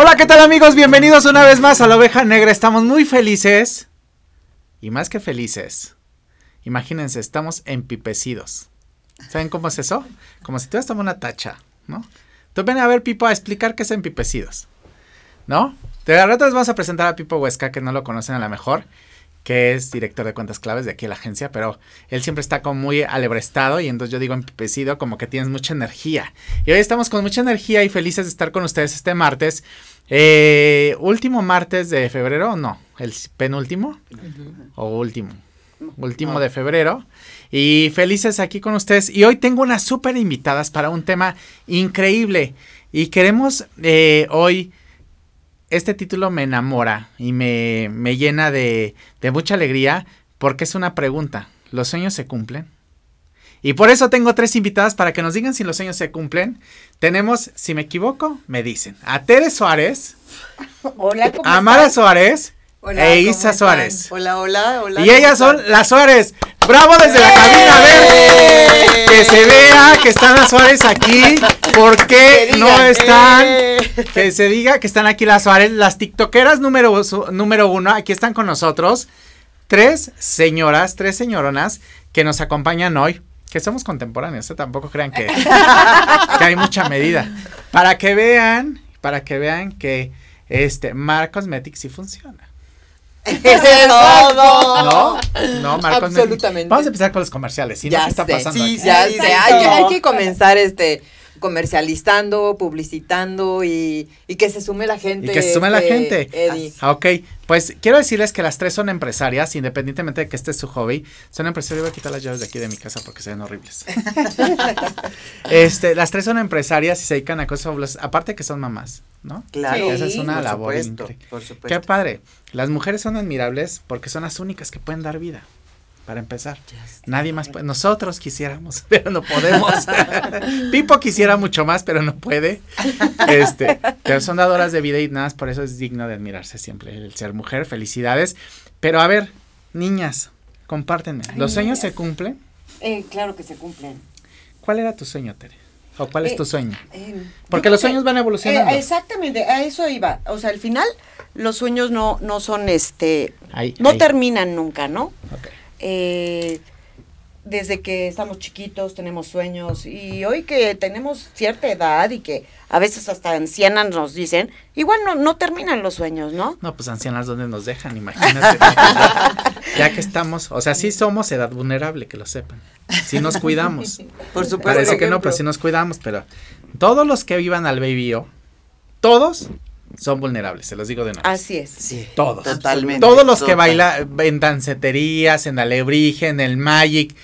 Hola, ¿qué tal amigos? Bienvenidos una vez más a la oveja negra. Estamos muy felices. Y más que felices. Imagínense, estamos empipecidos. ¿Saben cómo es eso? Como si tú tomando una tacha, ¿no? Tú ven a ver, Pipo, a explicar qué es empipecidos. ¿No? De rato les vamos a presentar a Pipo Huesca, que no lo conocen a la mejor que es director de cuentas claves de aquí en la agencia, pero él siempre está como muy alebrestado y entonces yo digo empecido como que tienes mucha energía. Y hoy estamos con mucha energía y felices de estar con ustedes este martes. Eh, último martes de febrero, no, el penúltimo o último, último de febrero. Y felices aquí con ustedes. Y hoy tengo unas súper invitadas para un tema increíble. Y queremos eh, hoy este título me enamora y me, me llena de, de, mucha alegría porque es una pregunta. ¿Los sueños se cumplen? Y por eso tengo tres invitadas para que nos digan si los sueños se cumplen. Tenemos, si me equivoco, me dicen, a Tere Suárez, hola, a Mara Suárez hola, e Isa Suárez. Hola, hola, hola. Y ellas son las Suárez. ¡Bravo desde la cabina! A ver, que se vea que están las Suárez aquí. ¿Por qué no están? Que se diga que están aquí las Suárez, las tiktokeras número, número uno, aquí están con nosotros. Tres señoras, tres señoronas que nos acompañan hoy. Que somos contemporáneos, ¿eh? tampoco crean que, que hay mucha medida. Para que vean, para que vean que este Mar Cosmetics sí funciona. todo. No, no, Marcos. Absolutamente. Vamos a empezar con los comerciales. ¿sí? Ya ¿Qué está sé, pasando? Sí, aquí? ya sé. Hay que comenzar este comercializando, publicitando y, y que se sume la gente. Y que se sume la este, gente. Eddie. Ah, Ok, pues quiero decirles que las tres son empresarias, independientemente de que este es su hobby. Son empresarias. Voy a quitar las llaves de aquí de mi casa porque se ven horribles. este, las tres son empresarias y se dedican a cosas fabulosas. Aparte que son mamás, ¿no? Claro. Esa es una por labor supuesto, increíble. Por supuesto. Qué padre. Las mujeres son admirables porque son las únicas que pueden dar vida. Para empezar. Nadie más puede. Nosotros quisiéramos, pero no podemos. Pipo quisiera mucho más, pero no puede. Este, pero son dadoras de vida y nada más por eso es digno de admirarse siempre el ser mujer. Felicidades. Pero a ver, niñas, compártenme. ¿Los sueños se cumplen? Eh, claro que se cumplen. ¿Cuál era tu sueño, Tere? ¿O cuál es Eh, tu sueño? Eh, Porque los sueños van que- evolucionando. eh, exactamente, a eso iba. O sea, al final, los sueños no, no son este. Ahí, No ahí. terminan nunca, ¿no? Ok. Eh, desde que estamos chiquitos tenemos sueños y hoy que tenemos cierta edad y que a veces hasta ancianas nos dicen, igual no, no terminan los sueños, ¿no? No, pues ancianas, ¿dónde nos dejan? Imagínate. ya, ya que estamos, o sea, sí somos edad vulnerable, que lo sepan. Sí nos cuidamos. Por supuesto. Parece que no, pero sí nos cuidamos, pero todos los que vivan al Baby O, todos son vulnerables, se los digo de nuevo. Así es. Sí, Todos. Totalmente. Todos los que bailan en danceterías, en alebrije, en el magic,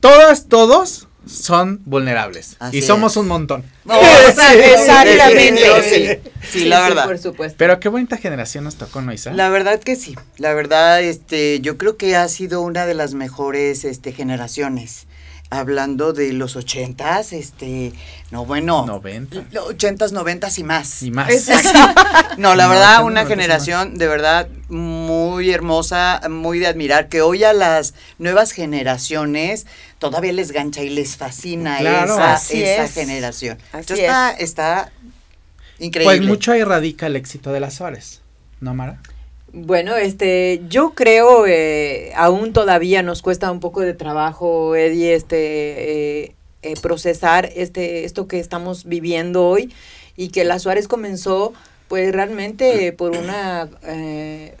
todos, todos son vulnerables. Así y somos es. un montón. No, Exactamente. Sí, sí, la verdad. por supuesto. Pero qué bonita generación nos tocó, ¿no, Isa? La verdad que sí, la verdad, este, yo creo que ha sido una de las mejores, este, generaciones. Hablando de los ochentas, este, no bueno, 90. lo- ochentas, noventas y más. Y más. No, la No, verdad, una noventas generación de verdad muy hermosa, muy de admirar, que hoy a las nuevas generaciones todavía les gancha y les fascina Claro. esa, Así esa es. generación. Así Entonces, está, está increíble. Pues mucho ahí radica el éxito de las Suárez, ¿no, Mara? Bueno, este, yo creo, eh, aún todavía nos cuesta un poco de trabajo, Eddie, este, eh, eh, procesar este, esto que estamos viviendo hoy y que la Suárez comenzó, pues realmente por una, eh,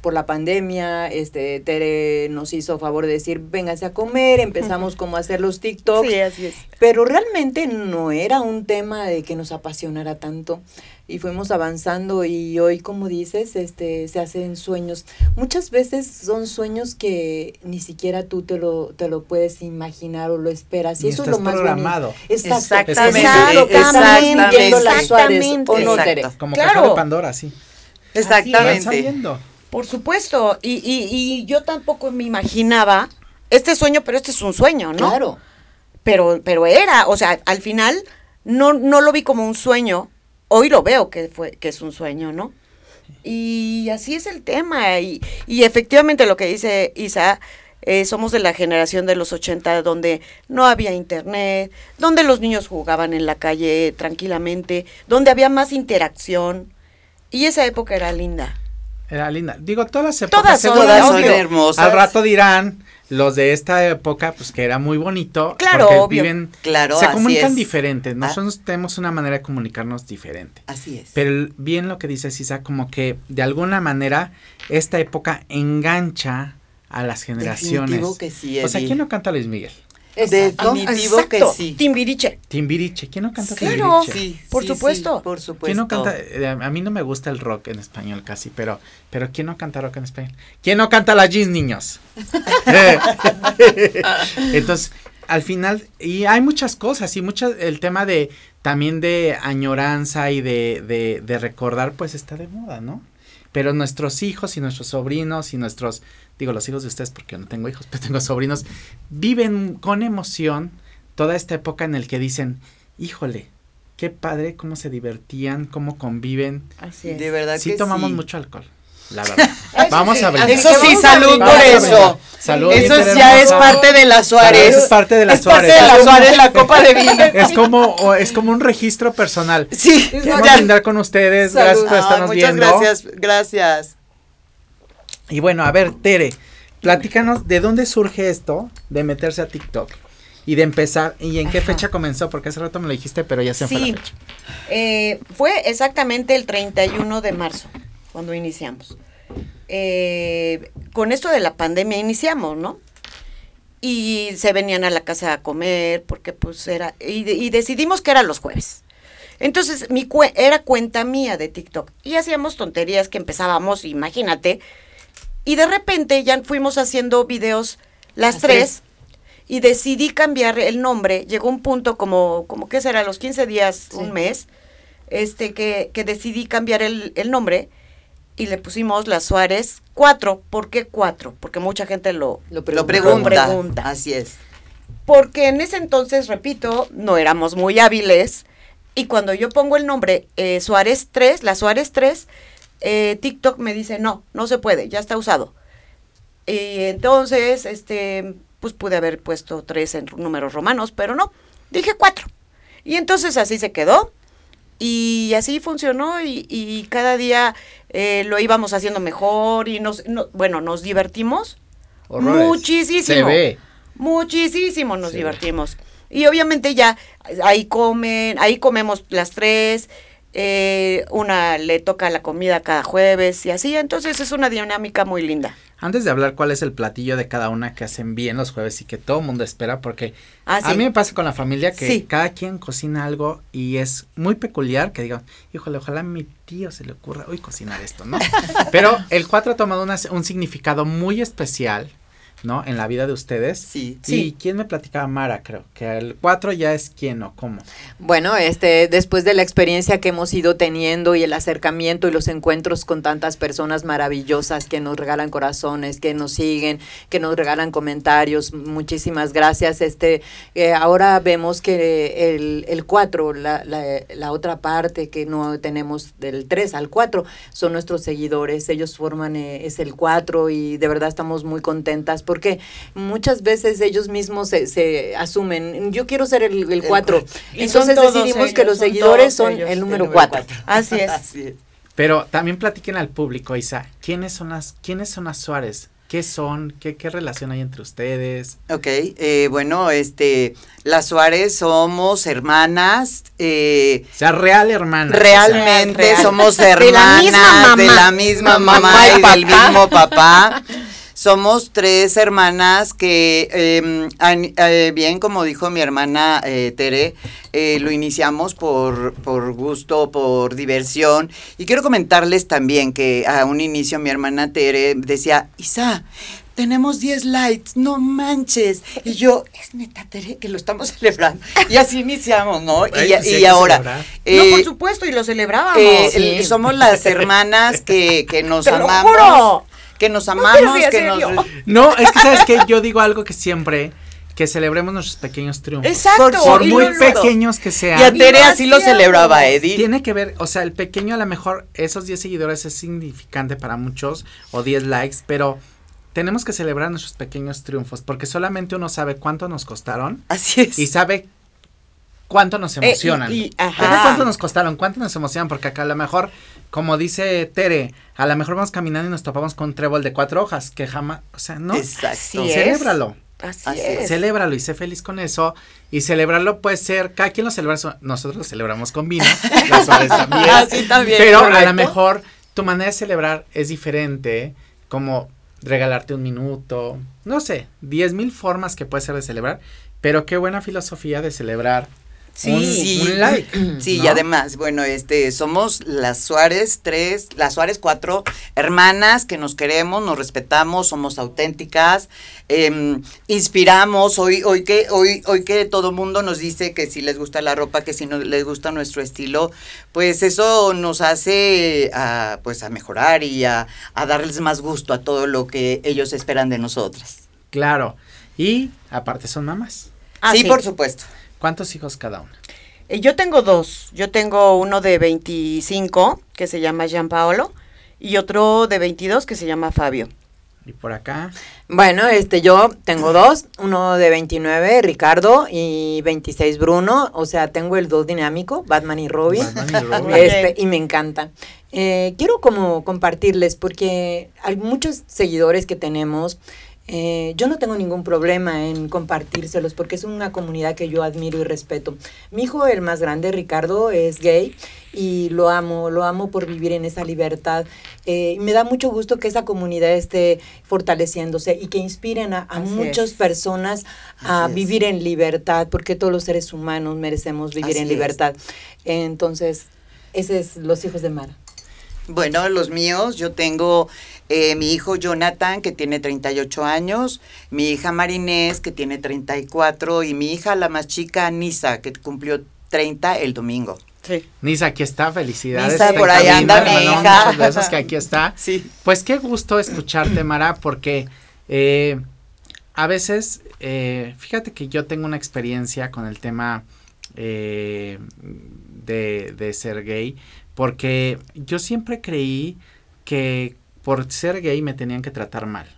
por la pandemia, este, Tere nos hizo favor de decir, vénganse a comer, empezamos como a hacer los TikToks, Sí, así es. pero realmente no era un tema de que nos apasionara tanto y fuimos avanzando y hoy como dices este se hacen sueños muchas veces son sueños que ni siquiera tú te lo te lo puedes imaginar o lo esperas y Ni eso es estás lo más programado. exacto Exactamente, es exactamente, viviendo las Suárez, exactamente. ¿o no. Tere? Como Claro. caja de Pandora, sí. Exactamente. saliendo. Por supuesto. Y, y, y yo tampoco me imaginaba este sueño, pero este es un sueño, ¿no? claro Pero, pero era, o sea, al final no, no lo vi como un sueño. Hoy lo veo que fue, que es un sueño, ¿no? Y así es el tema. Y, y efectivamente lo que dice Isa, eh, somos de la generación de los 80 donde no había internet, donde los niños jugaban en la calle tranquilamente, donde había más interacción. Y esa época era linda. Era linda. Digo, todas las épocas Todas son, son hermosas. Al rato dirán los de esta época, pues que era muy bonito. Claro, porque obvio. viven, Claro, se así comunican es. diferentes. Ah. Nosotros tenemos una manera de comunicarnos diferente. Así es. Pero bien lo que dice Sisa, como que de alguna manera esta época engancha a las generaciones. Definitivo que sí, o sea. ¿quién no canta Luis Miguel? Definitivo que Exacto, sí. Timbiriche. Timbiriche. ¿Quién no canta Claro. Timbiriche? Sí, Por sí, supuesto. sí, por supuesto. ¿Quién no canta? eh, A mí no me gusta el rock en español casi, pero, pero ¿quién no canta rock en español? ¿Quién no canta la jeans, niños? Entonces, al final, y hay muchas cosas, y muchas, el tema de, también de añoranza y de, de, de recordar, pues está de moda, ¿no? Pero nuestros hijos y nuestros sobrinos y nuestros, digo los hijos de ustedes porque no tengo hijos, pero tengo sobrinos, viven con emoción toda esta época en el que dicen, híjole, qué padre, cómo se divertían, cómo conviven. Así es. De verdad Sí que tomamos sí. mucho alcol, la verdad. vamos sí, a brindar. Eso sí, salud por eso. Salud, Eso ya es parte de la Suárez. Eso es parte de la Es parte Suárez. de la Es Suárez, la copa de vino. Es como, o es como un registro personal. Sí, Vamos a brindar con ustedes, Salud. gracias por Ay, estarnos muchas viendo. gracias, gracias. Y bueno, a ver, Tere, platícanos de dónde surge esto de meterse a TikTok y de empezar y en qué Ajá. fecha comenzó, porque hace rato me lo dijiste, pero ya se fue Sí. la fecha. Eh, fue exactamente el 31 de marzo cuando iniciamos. Eh, con esto de la pandemia iniciamos, ¿no? Y se venían a la casa a comer porque pues era y, de- y decidimos que era los jueves. Entonces mi cue- era cuenta mía de TikTok y hacíamos tonterías que empezábamos, imagínate, y de repente ya fuimos haciendo videos las Las tres y decidí cambiar el nombre. Llegó un punto como, como ¿qué será? Los 15 días, Sí. un mes, este, que, que decidí cambiar el, el nombre y le pusimos las Suárez 4. ¿Por qué 4? Porque mucha gente lo... Lo Lo pregunto. pregunta. pregunta. Así es. Porque en ese entonces, repito, no éramos muy hábiles. Y cuando yo pongo el nombre eh, Suárez 3, la Suárez 3, eh, TikTok me dice, no, no se puede, ya está usado. Y entonces, este, pues pude haber puesto 3 en números romanos, pero no, dije 4. Y entonces así se quedó. Y así funcionó y, y cada día eh, lo íbamos haciendo mejor y nos, no- bueno, nos divertimos Horrores. muchísimo. Se ve. Muchísimo nos divertimos. Y obviamente ya ahí comen, ahí comemos las tres, eh, una le toca la comida cada jueves y así, entonces es una dinámica muy linda. Antes de hablar cuál es el platillo de cada una que hacen bien los jueves y que todo el mundo espera, porque Ah, a mí me pasa con la familia que Sí. cada quien cocina algo y es muy peculiar que digan, híjole, ojalá a mi tío se le ocurra hoy cocinar esto, ¿no? Pero el 4 ha tomado una- un significado muy especial, ¿no? En la vida de ustedes. Sí. ¿Y Sí. quién me platicaba? Mara, creo, que el 4 ya es quién o cómo. Bueno, este, después de la experiencia que hemos ido teniendo y el acercamiento y los encuentros con tantas personas maravillosas que nos regalan corazones, que nos siguen, que nos regalan comentarios, muchísimas gracias. Este, eh, ahora vemos que el, el 4, la, la, la otra parte que no tenemos del 3 al 4, son nuestros seguidores. Ellos forman, eh, es el 4 y de verdad estamos muy contentas porque muchas veces ellos mismos se, se asumen, yo quiero ser el, el 4. cuatro. Y Entonces decidimos que los son seguidores son ellos, el el número número 4. cuatro. Así es. Así es. Pero también platiquen al público, Isa, ¿quiénes son las, quiénes son las Suárez? ¿Qué son? ¿Qué, qué relación hay entre ustedes? Ok, eh, bueno, este, las Suárez somos hermanas, eh, O sea, real hermana. realmente Real, real. somos De la hermanas misma mamá. de la misma Mamá mamá y y del mismo papá. Somos tres hermanas que, eh, an- eh, bien como dijo mi hermana eh, Tere, eh, lo iniciamos por, por gusto, por diversión. Y quiero comentarles también que a un inicio mi hermana Tere decía, Isa, tenemos 10 likes, no manches. Y yo, es neta Tere, que lo estamos celebrando. Y así iniciamos, ¿no? Ay, y pues y ahora... celebrar. no, eh, por supuesto, y lo celebrábamos. eh, Sí. somos las hermanas que, que nos Te lo amamos. juro. Que nos amamos, rías, que serio. nos... No, es que sabes que yo digo algo que siempre, que celebremos nuestros pequeños triunfos. Exacto. Por y muy lo- lo- pequeños que Y a sean. Tere así lo celebraba, Eddie. Tiene que ver, o sea, el pequeño a lo mejor, esos 10 seguidores es significante para muchos, o 10 likes, pero tenemos que celebrar nuestros pequeños triunfos, porque solamente uno sabe cuánto nos costaron Así es. y sabe cuánto nos Eh, emocionan. y- y- Deja ajá. cuánto nos costaron, cuánto nos emocionan, porque acá a lo mejor, como dice Tere, a lo mejor vamos caminando y nos topamos con un trébol de cuatro hojas, que jamás, o sea, no, Exacto. Así es. celébralo. Así, Así es. Celébralo y sé feliz con eso. Y celebrarlo puede ser, cada quien lo celebra, nosotros lo celebramos con vino, las también. Así también. Pero a lo mejor tu manera de celebrar es diferente, como regalarte un minuto, no sé, diez mil formas que puede ser de celebrar, pero qué buena filosofía de celebrar Sí. un, Sí. un like. Sí, y además, bueno, este, somos las Suárez tres, las Suárez cuatro hermanas que nos queremos, nos respetamos, somos auténticas, em, inspiramos. Hoy, hoy que, hoy, hoy que todo mundo nos dice que si les gusta la ropa, que si no les gusta nuestro estilo, pues eso nos hace, a, pues, a mejorar y a, a darles más gusto a todo lo que ellos esperan de nosotras. Claro. Y aparte son mamás. Ah, sí, sí. por supuesto. ¿Cuántos hijos cada una? Eh, Yo tengo dos. Yo tengo uno de 25 que se llama Jean Paolo y otro de 22 que se llama Fabio. Y por acá, Bueno, este, yo tengo dos, uno de 29, Ricardo, y 26, Bruno, o sea, tengo el dos dinámico, Batman y Robin. Batman y Robin. Este, y me encanta. Eh, quiero como compartirles porque hay muchos seguidores que tenemos. Eh, yo no tengo ningún problema en compartírselos porque es una comunidad que yo admiro y respeto. Mi hijo, el más grande, Ricardo, es gay y lo amo, lo amo por vivir en esa libertad. Eh, me da mucho gusto que esa comunidad esté fortaleciéndose y que inspiren a, muchas es. personas a Así es. vivir en libertad, porque todos los seres humanos merecemos vivir Así en es. libertad. Entonces, ese es los hijos de Mara. Bueno, los míos, yo tengo eh, mi hijo Jonathan, que tiene 38 años, mi hija Marinés, que tiene 34, y mi hija, la más chica, Nisa, que cumplió 30 el domingo. Sí. Nisa, aquí está, felicidades. Nisa, por ahí anda mi hija. Muchos besos que aquí está. Sí. Pues qué gusto escucharte, Mara, porque eh, a veces, eh, fíjate que yo tengo una experiencia con el tema eh, de, de ser gay, porque yo siempre creí que por ser gay me tenían que tratar mal.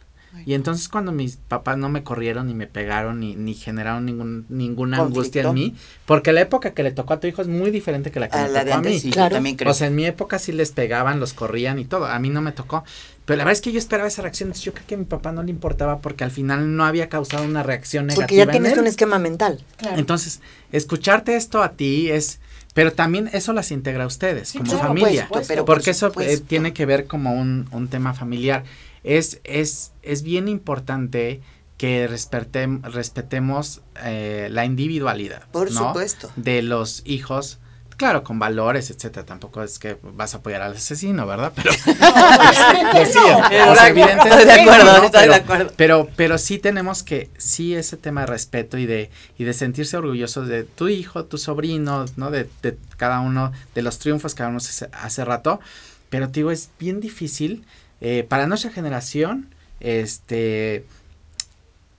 Y entonces cuando mis papás no me corrieron ni me pegaron ni, ni generaron ningún, ninguna angustia en mí, porque la época que le tocó a tu hijo es muy diferente que la que A me la tocó de a mí. sí, yo Claro. también creo. O sea, en mi época sí les pegaban, los corrían y todo. A mí no me tocó. Pero la verdad es que yo esperaba esa reacción. Entonces yo creo que a mi papá no le importaba porque al final no había causado una reacción negativa. Porque ya en tienes él. un esquema mental. Entonces, escucharte esto a ti es. Pero también eso las integra a ustedes como claro, familia. por supuesto, porque por eso eh, tiene que ver como un, un tema familiar. Es, es, es bien importante que respetem- respetemos eh, la individualidad. Por ¿no? supuesto. de los hijos, claro, con valores, etcétera. Tampoco es que vas a apoyar al asesino, ¿verdad? Pero pues Estoy de acuerdo, no, estoy pero, de acuerdo. Pero, pero sí tenemos que, sí ese tema de respeto y de, y de sentirse orgullosos de tu hijo, tu sobrino, ¿no? De, de cada uno, de los triunfos que hablamos hace, hace rato. Pero te digo, es bien difícil eh, para nuestra generación, este,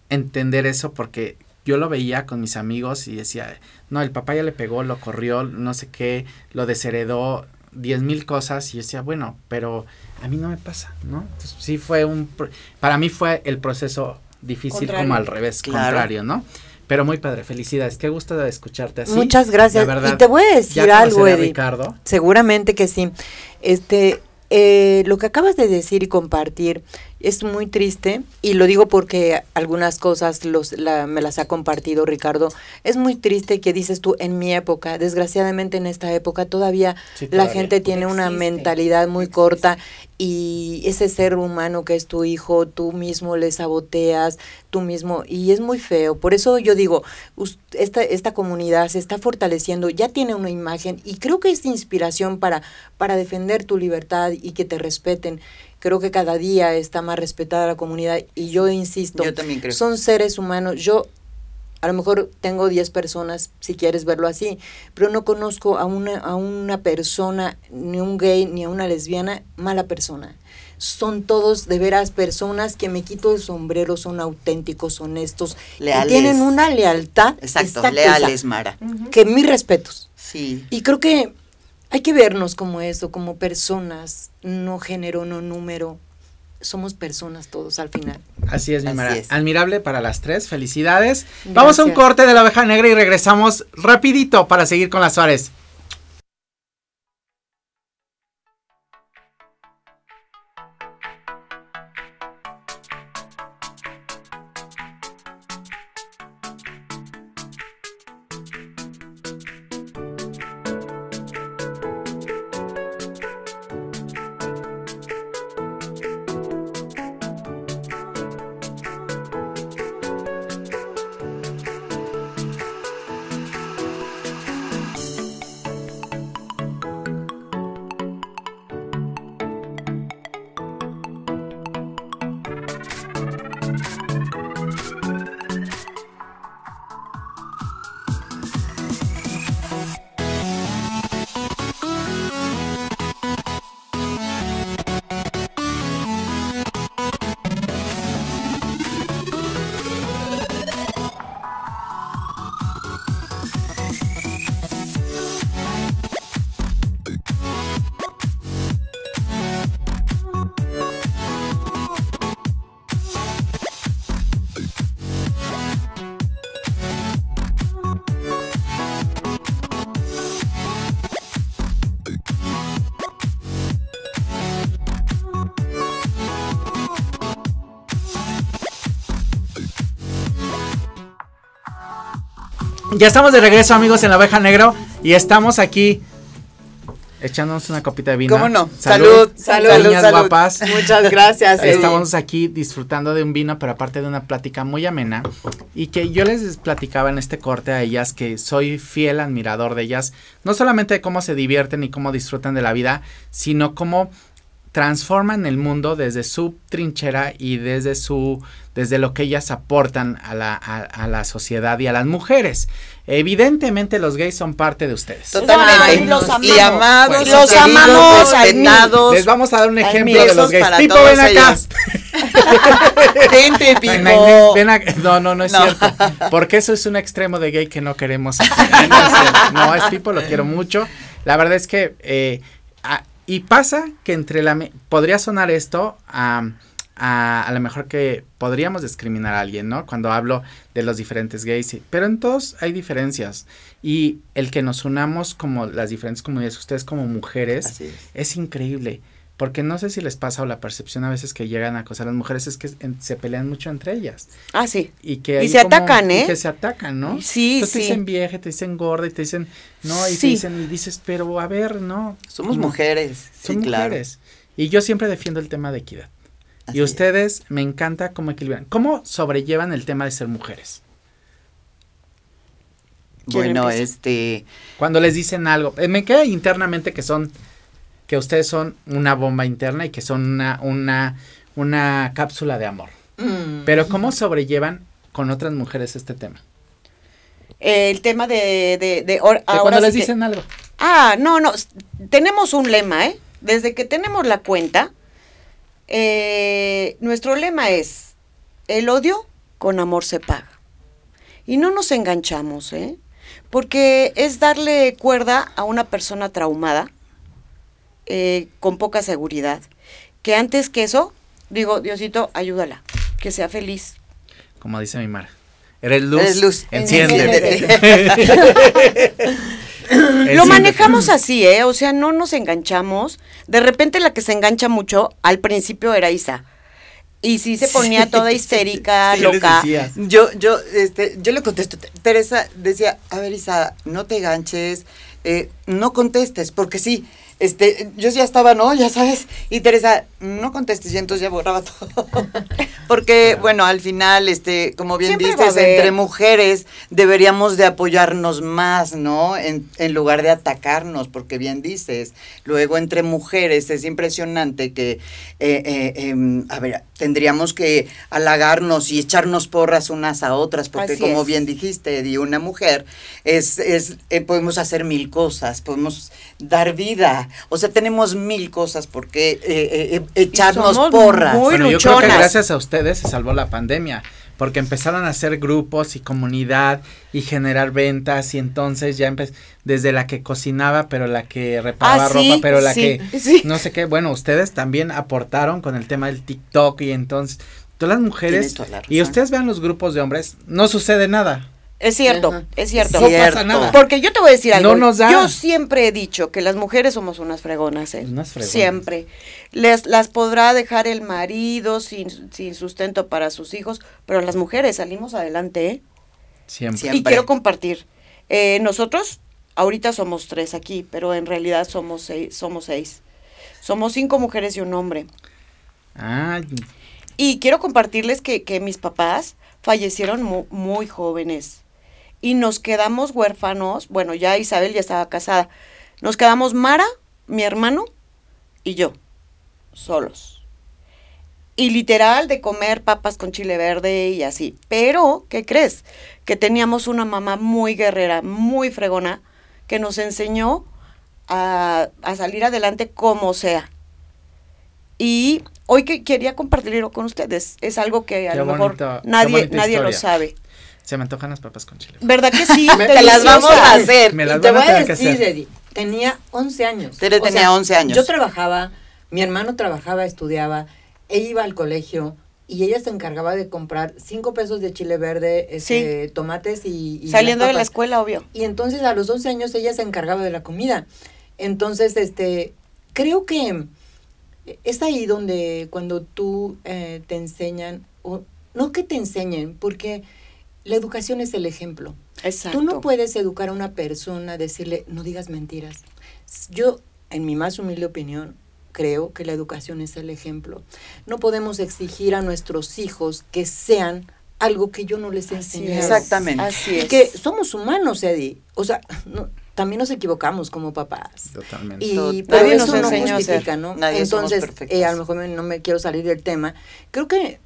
entender eso porque yo lo veía con mis amigos y decía, no, el papá ya le pegó, lo corrió, no sé qué, lo desheredó, diez mil cosas y yo decía, bueno, pero a mí no me pasa, ¿no? Entonces, sí fue un, para mí fue el proceso difícil Contrario. como al revés, Claro. contrario, ¿no? Pero muy padre, felicidades, qué gusto de escucharte así. Muchas gracias. Verdad, y te voy a decir ya algo, Eddie. Ricardo. Seguramente que sí. Este, eh, lo que acabas de decir y compartir es muy triste y lo digo porque algunas cosas los, la- me las ha compartido Ricardo. Es muy triste que dices tú en mi época, desgraciadamente en esta época todavía Sí, la todavía. gente tiene una mentalidad muy existe. corta y ese ser humano que es tu hijo, tú mismo le saboteas, tú mismo, y es muy feo. Por eso yo digo, esta, esta comunidad se está fortaleciendo, ya tiene una imagen y creo que es inspiración para, para defender tu libertad y que te respeten. Creo que cada día está más respetada la comunidad y yo insisto, Yo también creo. son seres humanos. Yo a lo mejor tengo 10 personas, si quieres verlo así, pero no conozco a una, a una persona, ni un gay, ni a una lesbiana, mala persona. Son todos de veras personas que me quito el sombrero, son auténticos, honestos, Leales. y tienen una lealtad. Exacto, leales, Mara. Que mis respetos. Sí. Y creo que hay que vernos como eso, como personas, no género, no número. somos personas todos al final. Así es, mi Mara. Admirable para las tres. Felicidades. Vamos a un corte de la oveja negra y regresamos rapidito para seguir con las Suárez. Ya estamos de regreso, amigos, en la oveja negro. Y estamos aquí echándonos una copita de vino. ¿Cómo no? Salud. Salud, salud, salud. guapas. Muchas gracias. Eddie. Estamos aquí disfrutando de un vino, pero aparte de una plática muy amena. Y que yo les platicaba en este corte a ellas que soy fiel admirador de ellas. No solamente de cómo se divierten y cómo disfrutan de la vida, sino cómo transforman el mundo desde su trinchera y desde su desde lo que ellas aportan a la, a, a la sociedad y a las mujeres. Evidentemente los gays son parte de ustedes. Totalmente. Ay, los y amamos. amados, Pues, los queridos, amamos respetados. Les vamos a dar un ejemplo de los gays. Pipo, todos ven acá. Vente, Pipo. ven acá. No, no, no es No. cierto. Porque eso es un extremo de gay que no queremos. No, es. No, es Pipo, lo quiero mucho. La verdad es que. eh, a- y pasa que entre la. Podría sonar esto a. A, a lo mejor que podríamos discriminar a alguien, ¿no? Cuando hablo de los diferentes gays, pero en todos hay diferencias. Y el que nos unamos como las diferentes comunidades, ustedes como mujeres, es increíble. Porque no sé si les pasa o la percepción a veces que llegan a acosar a las mujeres es que en- se pelean mucho entre ellas. Ah, sí. Y que Y se atacan, y ¿eh? que se atacan, ¿no? Sí, Entonces te sí. dicen vieja, te dicen gorda y te dicen, no, y te dicen, y dices, pero a ver, no. Somos ¿cómo? mujeres. Sí, Son claro. mujeres. Y yo siempre defiendo el tema de equidad. Así y es. ustedes me encanta cómo equilibran. ¿Cómo sobrellevan el tema de ser mujeres? ¿Quién Bueno, empieza? este. Cuando les dicen algo, eh, me queda internamente que son, que ustedes son una bomba interna y que son una, una, una cápsula de amor. Mm. Pero ¿cómo sobrellevan con otras mujeres este tema? El tema de, de, de or- De ahora cuando les que- dicen algo. Ah, no, no. Tenemos un lema, ¿eh? Desde que tenemos la cuenta, eh, nuestro lema es: el odio con amor se paga. Y no nos enganchamos, ¿eh? Porque es darle cuerda a una persona traumada, eh, con poca seguridad, que antes que eso, digo, Diosito, ayúdala, que sea feliz. Como dice mi Mara. Eres luz. Eres luz. Enciende. Lo manejamos así, ¿eh? O sea, no nos enganchamos. De repente la que se engancha mucho, al principio era Isa. Y sí se ponía toda histérica, Sí, loca. Yo, yo, este, yo le contesto. Teresa decía, a ver, Isa, no te ganches, eh, no contestes, porque sí, este, yo ya estaba, ¿no? Ya sabes. Y Teresa, no contestes, y entonces ya borraba todo. porque, bueno, al final, este, como bien Siempre dices, entre mujeres deberíamos de apoyarnos más, ¿no? En, en lugar de atacarnos, porque bien dices, luego entre mujeres es impresionante que, eh, eh, em, a ver, tendríamos que halagarnos y echarnos porras unas a otras, porque Así como es. bien dijiste, Eddie, una mujer es, es eh, podemos hacer mil cosas, podemos dar vida, o sea, tenemos mil cosas por qué eh, eh, eh, echarnos somos porras. muy bueno, yo creo que gracias a ustedes se salvó la pandemia. porque empezaron a hacer grupos y comunidad y generar ventas y entonces ya empezó desde la que cocinaba, pero la que reparaba Ah, ropa, pero la sí, que sí. no sé qué, bueno, ustedes también aportaron con el tema del TikTok y entonces todas las mujeres toda la y ustedes vean los grupos de hombres, no sucede nada. Es cierto, Ajá. es cierto. No Cierto. pasa nada. Porque yo te voy a decir algo. No nos da. Yo siempre he dicho que las mujeres somos unas fregonas, ¿eh? Unas fregonas. Siempre. Les, las podrá dejar el marido sin, sin sustento para sus hijos, pero las mujeres salimos adelante, ¿eh? Siempre. Siempre. Y quiero compartir. Eh, nosotros ahorita somos tres aquí, pero en realidad somos seis. Somos seis. Somos cinco mujeres y un hombre. Ah, Y quiero compartirles que, que mis papás fallecieron mu- muy jóvenes y nos quedamos huérfanos. Bueno, ya Isabel ya estaba casada. Nos quedamos Mara, mi hermano y yo, solos. Y literal de comer papas con chile verde y así. Pero, ¿qué crees? Que teníamos una mamá muy guerrera, muy fregona, que nos enseñó a, a salir adelante como sea. Y hoy que quería compartirlo con ustedes, es algo que a Qué lo mejor nadie, nadie lo sabe. Se me antojan las papas con chile. ¿Verdad que sí? Te las vamos a hacer. Me Y las te a voy a tener que decir, hacer. Eddie, tenía 11 años. Tere tenía sea, 11 años. Yo trabajaba, mi hermano trabajaba, estudiaba, ella iba al colegio y ella se encargaba de comprar 5 pesos de chile verde, este, tomates y, y Saliendo de la escuela, obvio. Y entonces a los 11 años ella se encargaba de la comida. Entonces, este, creo que es ahí donde cuando tú eh, te enseñan, o no que te enseñen, porque la educación es el ejemplo. Exacto. Tú no puedes educar a una persona, decirle, no digas mentiras. Yo, en mi más humilde opinión, creo que la educación es el ejemplo. No podemos exigir a nuestros hijos que sean algo que yo no les enseñé. Exactamente. Así Y es. que somos humanos, Eddie. O sea, no- también nos equivocamos como papás. Totalmente. Y Total. pero Nadie eso nos no justifica. ¿no? Nadie somos Entonces, perfectos. eh, a lo mejor me- no me quiero salir del tema. Creo que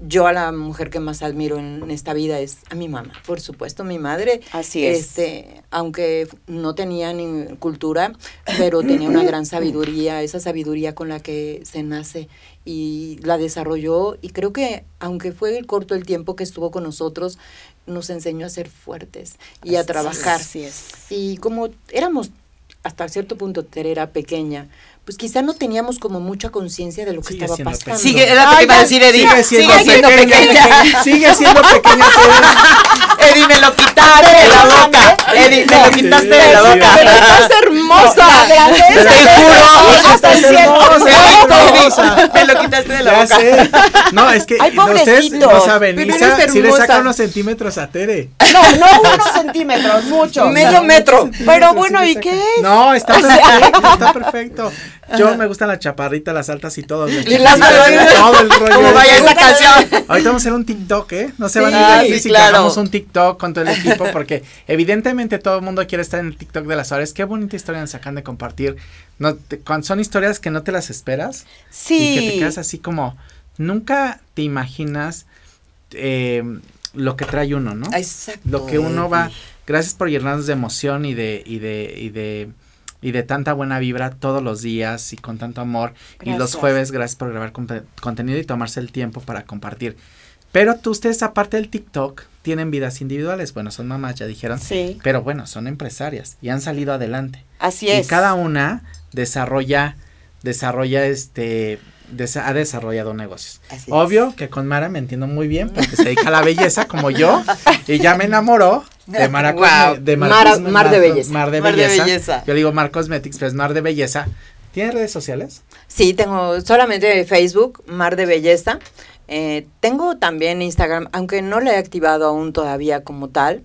yo a la mujer que más admiro en esta vida es a mi mamá, por supuesto, mi madre. Así es. Este, aunque no tenía ni cultura, pero tenía una gran sabiduría, esa sabiduría con la que se nace y la desarrolló y creo que aunque fue el corto el tiempo que estuvo con nosotros, nos enseñó a ser fuertes y a trabajar. es, Así es. Y como éramos hasta cierto punto, Tere era pequeña, pues quizá no teníamos como mucha conciencia de lo que Sigue estaba pasando. Sigue, era lo que Ay, iba a ya, decir Eddie. Sigue siendo, Sigue siendo pequeña, pequeña. Sigue siendo pequeña. Eddie, me lo quitaste de la boca. Eddie, me lo quitaste de la boca. Pero estás hermosa. Te juro. Hasta el cielo. hermosa. Me lo quitaste de la boca. sé. No, es que Ay, ustedes no pobrecito. saben. Isa, le saca unos centímetros a Tere. No, no unos centímetros, mucho. Medio metro. Pero bueno, ¿y qué? No, está perfecto, está perfecto. Yo me gustan las chaparritas, las altas y todo. Y las todo el rollo. Como vaya esa canción. Ahorita vamos a hacer un TikTok, ¿eh? No se Sí, van a ir sí, si hagamos un TikTok con todo el equipo, porque evidentemente todo el mundo quiere estar en el TikTok de las horas. Qué bonita historia nos acaban de compartir. No, te- son historias que no te las esperas y que te Sí. quedas así como, nunca te imaginas eh, lo que trae uno, ¿no? Exacto. lo que uno va, gracias por llenarnos de emoción y de, y de, y de, y de tanta buena vibra todos los días y con tanto amor. Y los Gracias. jueves, gracias por grabar conte- contenido y tomarse el tiempo para compartir. Pero tú, ustedes, aparte del TikTok, tienen vidas individuales. Bueno, son mamás, ya dijeron. Sí, Pero bueno, son empresarias y han salido adelante. así Y es. cada una desarrolla, desarrolla este, desa- ha desarrollado negocios. Así es. Obvio que con Mara me entiendo muy bien porque se dedica a la belleza como yo y ya me enamoró de Mara Wow. De Mar, Mara- Cosme- Mar de Belleza. Mar de Mar de belleza. Yo digo Mar Cosmetics, pero es Mar de Belleza. ¿Tiene redes sociales? Sí, tengo solamente Facebook, Mar de Belleza. Eh, tengo también Instagram, aunque no lo he activado aún todavía como tal,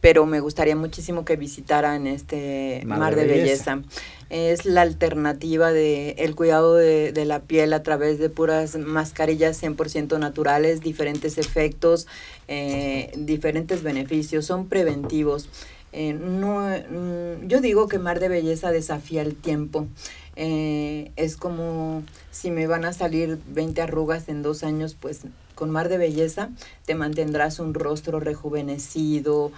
pero me gustaría muchísimo que visitaran este Mar Mar, de de, Belleza. Belleza. Es la alternativa de el cuidado de, de la piel a través de puras mascarillas 100% naturales, diferentes efectos, eh, diferentes beneficios, son preventivos. Eh, no, mm, yo digo que Mar de Belleza desafía el tiempo. Eh, es como si me van a salir 20 arrugas en dos años, pues con Mar de Belleza te mantendrás un rostro rejuvenecido,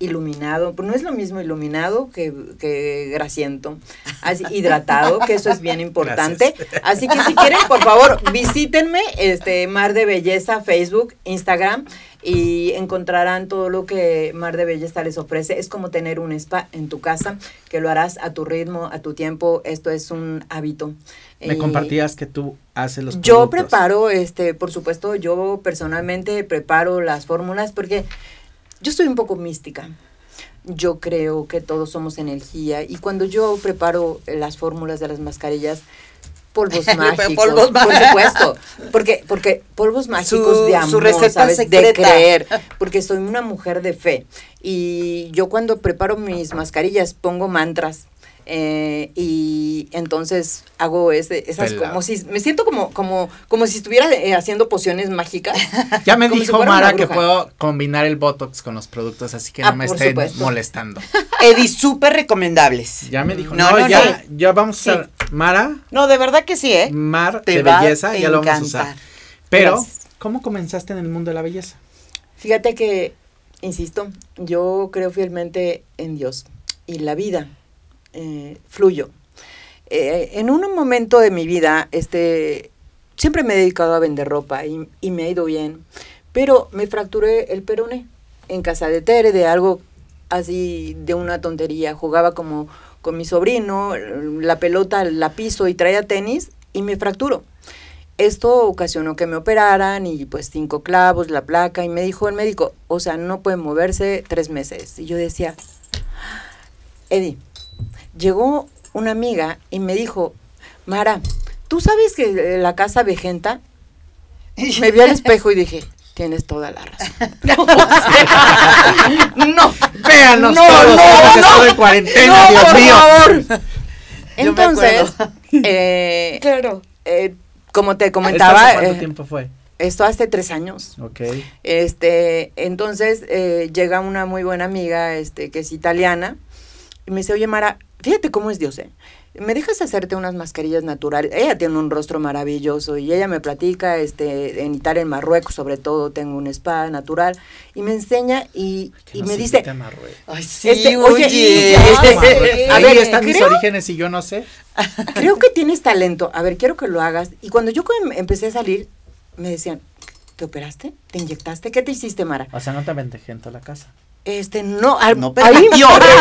iluminado, pues no es lo mismo iluminado que, que grasiento, así hidratado, que eso es bien importante. Así que si quieren, por favor, visítenme, este Mar de Belleza, Facebook, Instagram, y encontrarán todo lo que Mar de Belleza les ofrece. Es como tener un spa en tu casa, que lo harás a tu ritmo, a tu tiempo. Esto es un hábito. Me Y- compartías que tú haces los yo productos. preparo, este, por supuesto, yo personalmente preparo las fórmulas porque yo soy un poco mística. Yo creo que todos somos energía y cuando yo preparo las fórmulas de las mascarillas, polvos mágicos, Polvos por supuesto, porque porque polvos mágicos Su- de su amor, receta ¿sabes? de secreta. creer, porque soy una mujer de fe y yo cuando preparo mis mascarillas pongo mantras eh, y entonces hago ese, esas Pelado. como si me siento como como como si estuviera eh, haciendo pociones mágicas. Ya me si dijo Mara que puedo combinar el Botox con los productos, así que Ah, no me por estén supuesto. molestando. Eddie, súper recomendables. Ya me dijo, No, no, no, ya, no. ya vamos a usar Mara, No, de verdad que sí, ¿eh? Mar Te de va belleza, ya lo vamos a usar. Pero, Gracias. ¿cómo comenzaste en el mundo de la belleza? Fíjate que insisto, yo creo fielmente en Dios y la vida eh, fluyo. Eh, en un momento de mi vida, este, siempre me he dedicado a vender ropa y, y me ha ido bien, pero me fracturé el peroné en casa de Tere de algo así de una tontería. Jugaba como con mi sobrino, la pelota la piso y traía tenis y me fracturó. Esto ocasionó que me operaran y pues cinco clavos, la placa y me dijo el médico, o sea, no puede moverse tres meses. Y yo decía, Eddie, llegó una amiga y me dijo, Mara, ¿tú sabes que eh, la casa vegenta? Me vi al espejo y dije, tienes toda la razón. no, Véanos No, todos, no, no. esto de cuarentena, no, Dios por mío. favor. Entonces, eh, Claro. eh, como te ¿Esto comentaba, hace ¿Cuánto eh, tiempo fue? esto hace tres años. Ok. Este, entonces eh, llega una muy buena amiga, este, que es italiana, y me dice, oye Mara, fíjate cómo es Dios, ¿eh? ¿Me dejas hacerte unas mascarillas naturales? Ella tiene un rostro maravilloso y ella me platica, este, en Italia, en Marruecos sobre todo, tengo un spa natural, y me enseña y, Que y nos me dice, invite a Marruecos. Ay, sí, Este, oye. oye, este, Marruecos. a Ahí ver, están mis creo- orígenes y yo no sé. creo que tienes talento, a ver, quiero que lo hagas. Y cuando yo em- empecé a salir, me decían, ¿te operaste? ¿Te inyectaste? ¿Qué te hiciste, Mara? O sea, no te aventejento a la casa. Este, no, al- No ahí-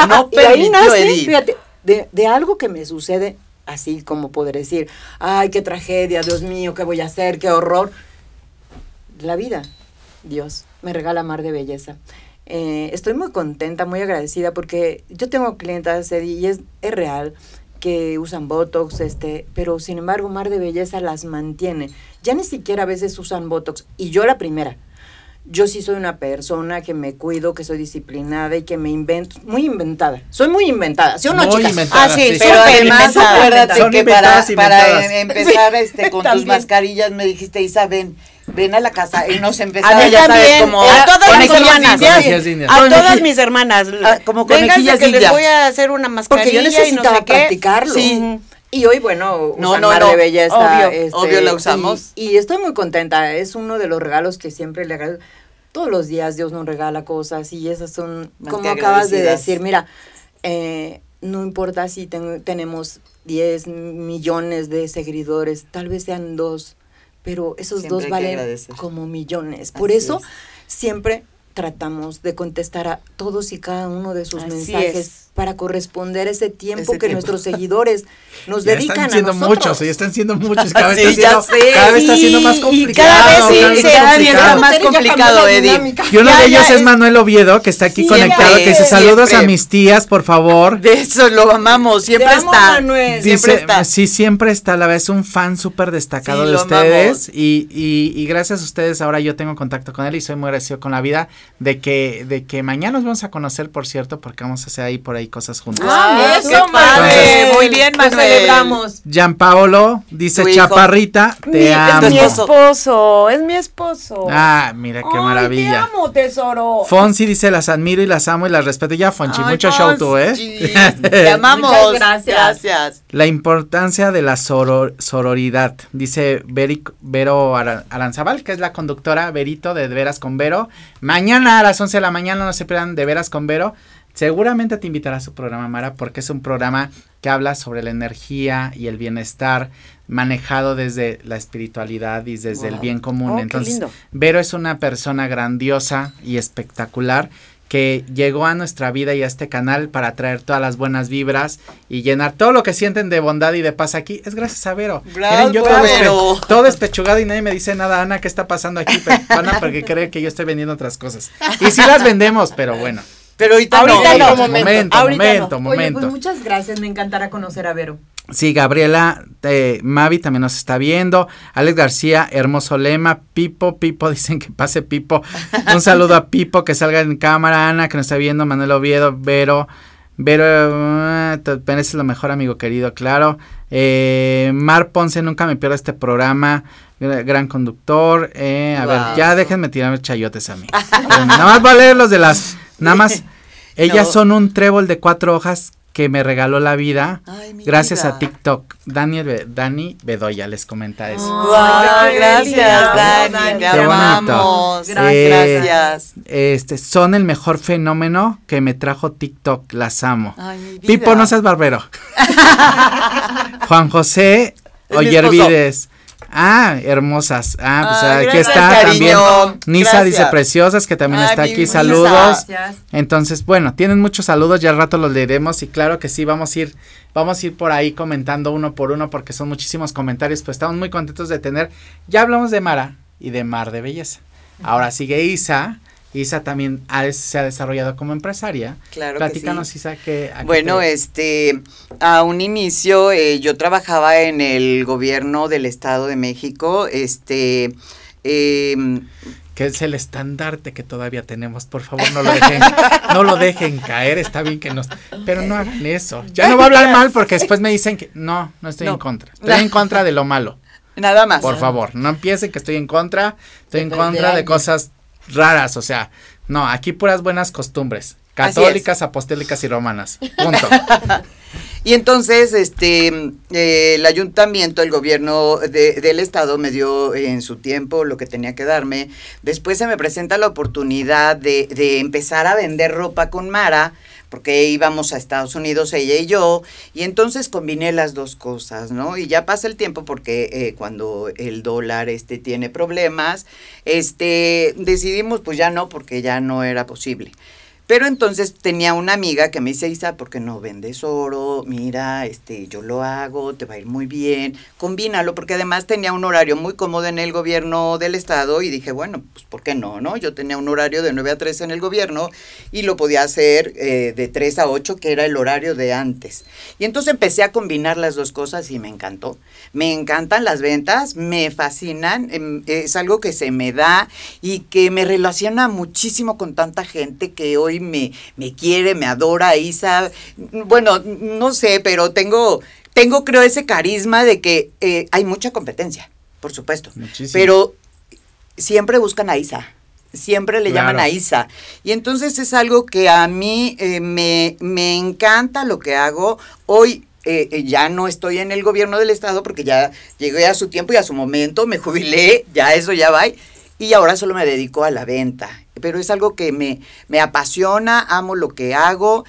no ahí nace, Edith. fíjate, de, de algo que me sucede, así como poder decir, ay, qué tragedia, Dios mío, qué voy a hacer, qué horror. La vida, Dios, me regala mar de belleza. Eh, estoy muy contenta, muy agradecida porque yo tengo clientas, y es, es real que usan Botox, este, pero sin embargo Mar de Belleza las mantiene. Ya ni siquiera a veces usan Botox, y yo la primera. Yo sí soy una persona que me cuido, que soy disciplinada y que me invento, muy inventada. Soy muy inventada, ¿sí o no, Muy chicas? inventada, Ah, sí, sí. Pero además acuérdate Son que para, em- empezar este con tus mascarillas me dijiste, Isa, ven, ven a la casa y nos empezaba, A ya sabes, también, como a todas mis hermanas. indias. A todas mis hermanas. Ah, como conejillas que les voy a hacer una mascarilla Porque yo y no necesitaba sé qué. practicarlo. Sí. Y hoy, bueno, No, no, Mar no, de belleza. este, obvio, obvio la usamos. Y, y estoy muy contenta. Es uno de los regalos que siempre le agradezco. Todos los días Dios nos regala cosas y esas son, Más como acabas de decir, mira, eh, no importa si ten- tenemos 10 millones de seguidores, tal vez sean dos, pero esos Siempre dos valen agradecer. como millones. Por Así eso es. siempre tratamos de contestar a todos y cada uno de sus Así mensajes es. para corresponder ese tiempo Ese que tiempo. nuestros seguidores nos Ya dedican están siendo a nosotros. muchos, ya están siendo muchos, cada vez, Sí, está, ya siendo, cada vez está siendo más y complicado. cada vez sí, cada vez sí, más está complicado. más dinámica. Y uno Ya, de ellos ya, es Manuel Oviedo, que está aquí Siempre, conectado, que dice saludos a siempre. mis tías, por favor. De eso lo amamos, siempre amo, está. Manuel. Siempre Dice, está. sí, siempre está, la verdad es un fan súper destacado Sí, de ustedes y, y gracias a ustedes ahora yo tengo contacto con él y soy muy agradecido con la vida de que, de que mañana nos vamos a conocer, por cierto, porque vamos a hacer ahí por ahí cosas juntos. Ah, eso, qué padre. Entonces- Muy bien, Manuel. celebramos. Gianpaolo dice Tu hijo. Chaparrita, Mi- te es amo. mi esposo. es mi esposo. Ah, mira qué Ay, maravilla. Te amo, tesoro. Fonsi dice las admiro y las amo y las respeto. Ya, Fonchi, Ay, mucho show tú, ¿eh? Fonsi, Te amamos. Muchas gracias. Gracias. La importancia de la soror- sororidad, dice Vero Ara- Aranzabal, que es la conductora Verito de De Veras con Vero. Mañana Mañana a las 11 de la mañana no se pierdan de veras con Vero. Seguramente te invitará a su programa, Mara, porque es un programa que habla sobre la energía y el bienestar manejado desde la espiritualidad y desde el bien común. Oh, Entonces. Vero es una persona grandiosa y espectacular que llegó a nuestra vida y a este canal para traer todas las buenas vibras y llenar todo lo que sienten de bondad y de paz aquí. Es gracias a Vero. Bravo, yo todo, despe- Vero. todo despechugado y nadie me dice nada, Ana, ¿qué está pasando aquí? Pero, Ana, porque cree que yo estoy vendiendo otras cosas. Y sí las vendemos, pero bueno. Pero ahorita, Ahorita no. no. momento, momento, ahorita momento, no. momento. Oye, pues muchas gracias, me encantará conocer a Vero. Sí, Gabriela, eh, Mavi también nos está viendo. Alex García, hermoso lema. Pipo, Pipo, dicen que pase Pipo. Un saludo a Pipo, que salga en cámara. Ana, que nos está viendo. Manuel Oviedo, Vero. Vero, eh, te mereces lo mejor, amigo querido, claro. Eh, Mar Ponce, nunca me pierdo este programa. Gra- Gran conductor. Eh, a ver, ya déjenme tirarme chayotes a mí. Nada más voy a leer los de las. Nada más. Ellas No. son un trébol de cuatro hojas que me regaló la vida. Ay, Gracias vida. a TikTok. Daniel Be- Dani Bedoya les comenta eso. Gracias. Dani, te qué bonito. amamos. Gracias. Gracias. Este, son el mejor fenómeno que me trajo TikTok. Las amo. Ay, mi vida. Pipo, no seas barbero. Juan José Es mi Oyervides. Ah, hermosas. Ah, pues Ay, aquí gracias, está cariño. también. Nisa dice preciosas, que también Ay, está aquí. Saludos. Gracias. Entonces, bueno, tienen muchos saludos, ya al rato los leeremos y claro que sí, vamos a ir, vamos a ir por ahí comentando uno por uno porque son muchísimos comentarios, pues estamos muy contentos de tener, ya hablamos de Mara y de Mar de Belleza. Ahora sigue Isa, Isa también ha- se ha desarrollado como empresaria. Claro Platícanos, que sí. Isa, que... Bueno, te- este, a un inicio eh, yo trabajaba en el gobierno del Estado de México, este, em, que es el estandarte que todavía tenemos, por favor, no lo dejen, no lo dejen caer, está bien que nos, pero no hagan eso. Ya no voy a hablar mal porque después me dicen que no, no estoy No. en contra. Estoy en contra de lo malo. nada más. Por favor, no empiecen que estoy en contra, estoy en contra de cosas raras, o sea, no, aquí puras buenas costumbres, católicas, apostólicas y romanas. Punto. Y entonces, este, eh, el ayuntamiento, el gobierno de- del estado me dio en su tiempo lo que tenía que darme. Después se me presenta la oportunidad de, de empezar a vender ropa con Mara, porque íbamos a Estados Unidos ella y yo, y entonces combiné las dos cosas, ¿no? Y ya pasa el tiempo porque eh, cuando el dólar este tiene problemas, este, decidimos pues ya no, porque ya no era posible. Pero entonces tenía una amiga que me dice, Isa, ¿por qué no vendes oro? Mira, este, yo lo hago, te va a ir muy bien, combínalo, porque además tenía un horario muy cómodo en el gobierno del estado y dije, bueno, pues ¿por qué no? no? Yo tenía un horario de 9 a 3 en el gobierno y lo podía hacer eh, de 3 a 8, que era el horario de antes. Y entonces empecé a combinar las dos cosas y me encantó. Me encantan las ventas, me fascinan, em, es algo que se me da y que me relaciona muchísimo con tanta gente que hoy me, me quiere, me adora, Isa. Bueno, no sé, pero tengo, tengo creo ese carisma de que eh, hay mucha competencia, por supuesto. Muchísimo. Pero siempre buscan a Isa. Siempre le llaman a Isa. Y entonces es algo que a mí eh, me, me encanta lo que hago. Hoy eh, eh, ya no estoy en el gobierno del estado porque ya llegué a su tiempo y a su momento, me jubilé, ya eso ya va. Y ahora solo me dedico a la venta. Pero es algo que me, me apasiona, amo lo que hago.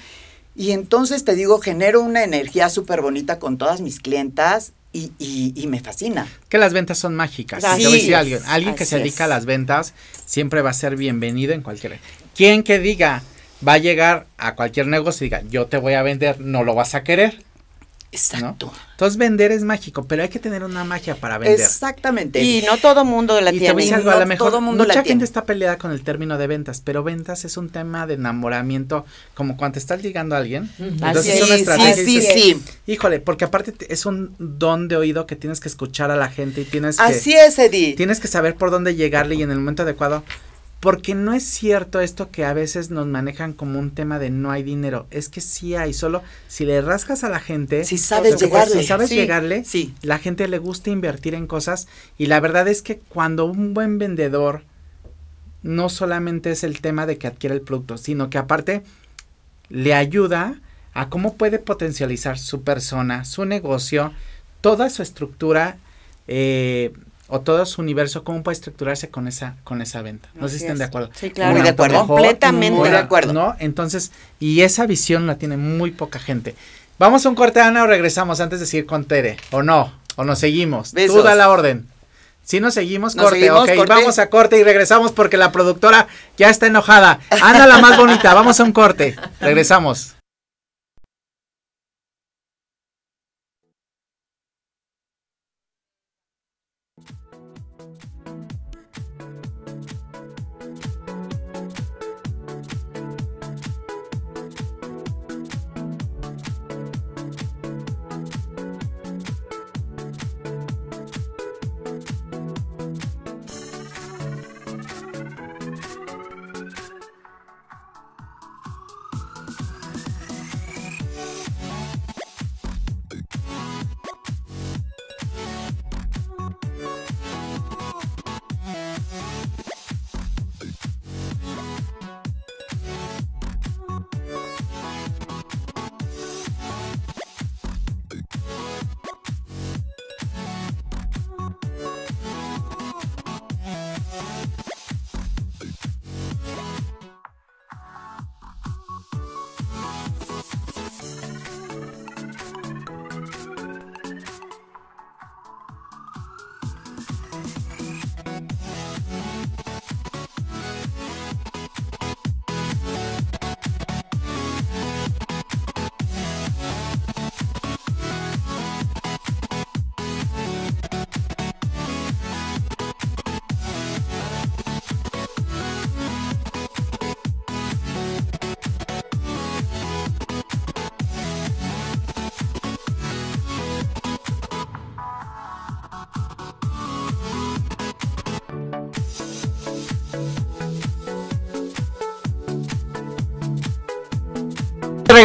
Y entonces te digo, genero una energía súper bonita con todas mis clientas y, y- y me fascina. que las ventas son mágicas. Así a es, alguien, alguien que se dedica a las ventas siempre va a ser bienvenido en cualquier. Quien que diga va a llegar a cualquier negocio y diga yo te voy a vender, no lo vas a querer. Exacto. Entonces vender es mágico, pero hay que tener una magia para vender. Exactamente. Y no todo mundo la y te voy a tiene. decir algo, a no lo mejor todo mundo la mucha gente tiene. está peleada con el término de ventas, pero ventas es un tema de enamoramiento, como cuando estás ligando a alguien. Entonces Así es una es, estrategia. sí, sí, dices, sí. Híjole, porque aparte te- es un don de oído que tienes que escuchar a la gente y tienes que Así es, Edith. tienes que saber por dónde llegarle y en el momento adecuado. Porque no es cierto esto que a veces nos manejan como un tema de no hay dinero. Es que sí hay, solo si le rascas a la gente. Si sabes llegarle. Si sabes Sí, llegarle, sí. la gente le gusta invertir en cosas. Y la verdad es que cuando un buen vendedor no solamente es el tema de que adquiere el producto, sino que aparte le ayuda a cómo puede potencializar su persona, su negocio, toda su estructura eh, o todo su universo, cómo puede estructurarse con esa, con esa venta. No sé si Así estén de acuerdo. Sí, claro. Muy de acuerdo. mejor, Completamente. Muy de acuerdo. ¿No? Entonces, y esa visión la tiene muy poca gente. Vamos a un corte, Ana, o regresamos antes de seguir con Tere, o no, o nos seguimos. Tú Besos. da la orden. Si nos seguimos, Nos corte, seguimos, ok, corte. vamos a corte y regresamos porque la productora ya está enojada. Ana la más bonita, vamos a un corte, regresamos.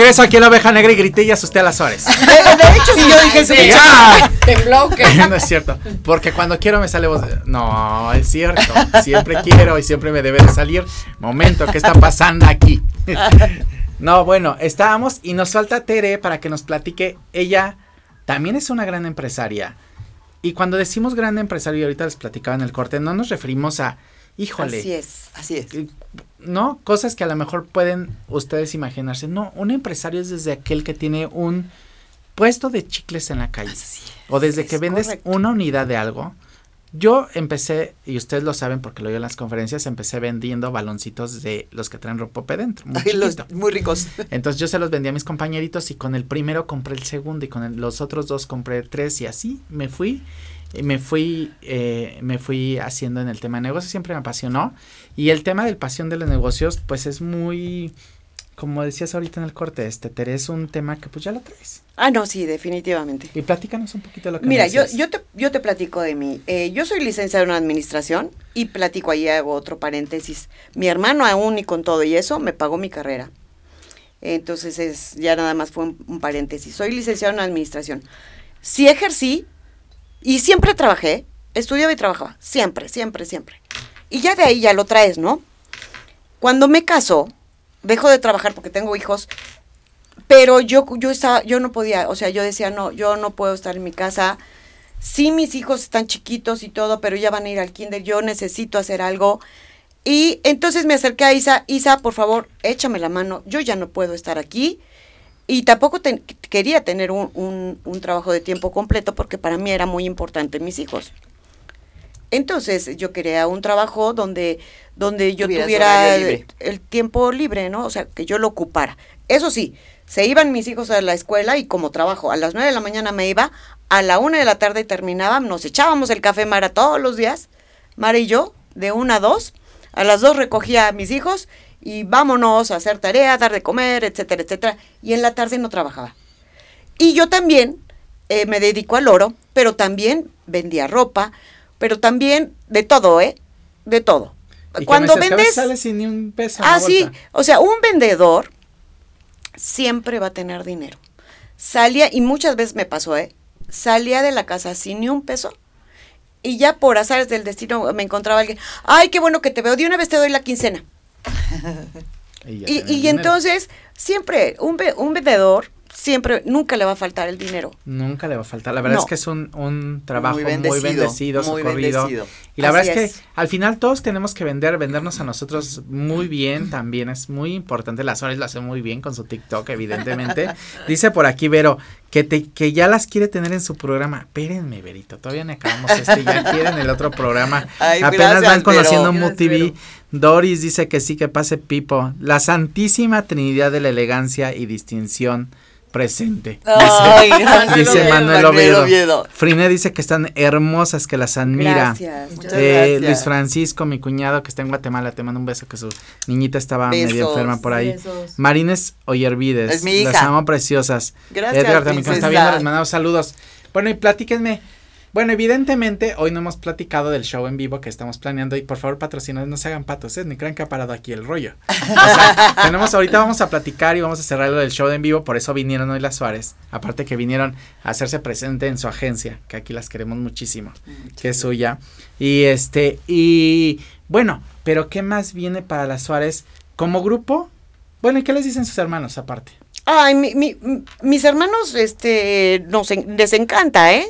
Regreso aquí la oveja negra y grité y asusté a las Suárez. De, de hecho, sí, yo dije, Sí. ¡ah! No es cierto. Porque cuando quiero me sale voz. de- No, es cierto. Siempre quiero y siempre me debe de salir. Momento, ¿qué está pasando aquí? no, bueno, estábamos y nos falta Tere para que nos platique. Ella también es una gran empresaria. Y cuando decimos gran empresario, y ahorita les platicaba en el corte, no nos referimos a, híjole, Así es. Así es. ¿no? Cosas que a lo mejor pueden ustedes imaginarse. No, un empresario es desde aquel que tiene un puesto de chicles en la calle. o desde es que vendes correcto. una unidad de algo. Yo empecé, y ustedes lo saben porque lo oí en las conferencias, empecé vendiendo baloncitos de los que traen ropope dentro. Muy Ay, los- muy ricos. Entonces yo se los vendía a mis compañeritos y con el primero compré el segundo y con el- los otros dos compré tres y así me fui, me fui, eh, me fui haciendo en el tema de negocios, siempre me apasionó y el tema del pasión de los negocios pues es muy, como decías ahorita en el corte, este, Tere, es un tema que pues ya lo traes. Ah, no, sí, definitivamente. Y platícanos un poquito de lo que Mira, me yo, yo, te, yo te platico de mí. Eh, yo soy licenciada en administración y platico ahí, hago otro paréntesis. Mi hermano aún y con todo y eso me pagó mi carrera. Entonces es, ya nada más fue un, un paréntesis. Soy licenciada en administración. Sí ejercí y siempre trabajé, estudiaba y trabajaba, siempre, siempre, siempre. Y ya de ahí ya lo traes, ¿no? Cuando me caso, dejo de trabajar porque tengo hijos, pero yo, yo estaba, yo no podía, o sea, yo decía, no, yo no puedo estar en mi casa. Sí, mis hijos están chiquitos y todo, pero ya van a ir al kinder, yo necesito hacer algo. Y entonces me acerqué a Isa, Isa, por favor, échame la mano, yo ya no puedo estar aquí. Y tampoco ten- quería tener un, un- un trabajo de tiempo completo porque para mí era muy importante mis hijos. Entonces yo quería un trabajo donde, donde yo tuviera el, el tiempo libre, ¿no? O sea, que yo lo ocupara. Eso sí, se iban mis hijos a la escuela y como trabajo, a las 9 de la mañana me iba, a la una de la tarde terminaba, nos echábamos el café Mara todos los días, Mara y yo, de una a dos, a las dos recogía a mis hijos y vámonos a hacer tarea, dar de comer, etcétera, etcétera, y en la tarde no trabajaba. Y yo también eh, me dedico al oro, pero también vendía ropa, pero también de todo, ¿eh? De todo. Y Cuando que vendes... sales sin ni un peso Ah, sí. O sea, un vendedor siempre va a tener dinero. Salía, y muchas veces me pasó, ¿eh? Salía de la casa sin ni un peso. Y ya por azares del destino me encontraba alguien. Ay, qué bueno que te veo. De una vez te doy la quincena. Y, Y, entonces, siempre, un, ve- un vendedor siempre, nunca le va a faltar el dinero. Nunca le va a faltar. La verdad No. es que es un, un trabajo muy bendecido, bendecido, muy socorrido. bendecido. Y la Así verdad es es. que al final todos tenemos que vender, vendernos a nosotros muy bien también. Es muy importante. Las Suárez lo hace muy bien con su TikTok, evidentemente. Dice por aquí, Vero, que, te, que ya las quiere tener en su programa. Espérenme, Verito, todavía no acabamos este. Ya quieren el otro programa. Ay, Apenas gracias, van conociendo Vero. Doris dice que sí, que pase Pipo. La santísima trinidad de la elegancia y distinción presente. Ay, Dice Manuel Oviedo. Oviedo. Frine dice que están hermosas, que las admira. Gracias. Eh, gracias. Luis Francisco, mi cuñado que está en Guatemala, te mando un beso que su niñita estaba medio Besos. enferma por ahí. Besos. Marines Oyervides, Es mi las hija. amo preciosas. Gracias, Edgar también está viendo, les mandamos saludos. Bueno, y platíquenme. Bueno, evidentemente hoy no hemos platicado del show en vivo que estamos planeando y por favor patrocinados no se hagan patos, ¿eh? ni crean que ha parado aquí el rollo. O sea, tenemos ahorita vamos a platicar y vamos a cerrar lo del show en vivo, por eso vinieron hoy las Suárez, aparte que vinieron a hacerse presente en su agencia, que aquí las queremos muchísimo que es suya. Y este, y bueno, pero ¿qué más viene para las Suárez como grupo? Bueno, ¿y qué les dicen sus hermanos aparte? Ay, mi, mi- mis hermanos, este, nos les encanta, ¿eh?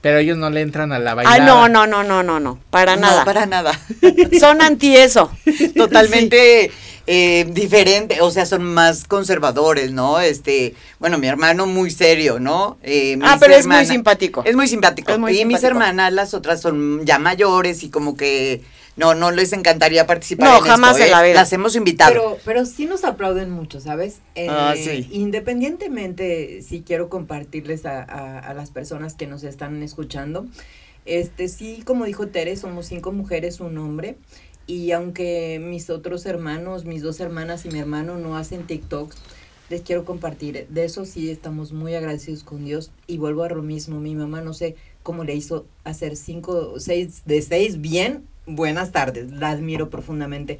Pero ellos no le entran a la bailada. Ay, no, no, no, no, no, no, para No, nada. para nada. Son anti eso. Totalmente eh, diferente, o sea, son más conservadores, ¿no? Este, bueno, mi hermano muy serio, ¿no? Eh, Ah, pero es muy simpático. Es muy simpático. Es muy y mis hermanas, las otras son ya mayores y como que no, no les encantaría participar. No, en jamás esto, en la ¿eh? vida. Las hemos invitado. Pero, pero sí nos aplauden mucho, ¿sabes? Eh, Ah, sí. Independientemente, sí quiero compartirles a, a- a las personas que nos están escuchando. Este, sí, como dijo Tere, somos cinco mujeres, un hombre. Y aunque mis otros hermanos, mis dos hermanas y mi hermano no hacen TikToks, les quiero compartir. De eso sí estamos muy agradecidos con Dios. Y vuelvo a lo mismo. Mi mamá no sé cómo le hizo hacer cinco, seis de seis bien. Buenas tardes. La admiro profundamente.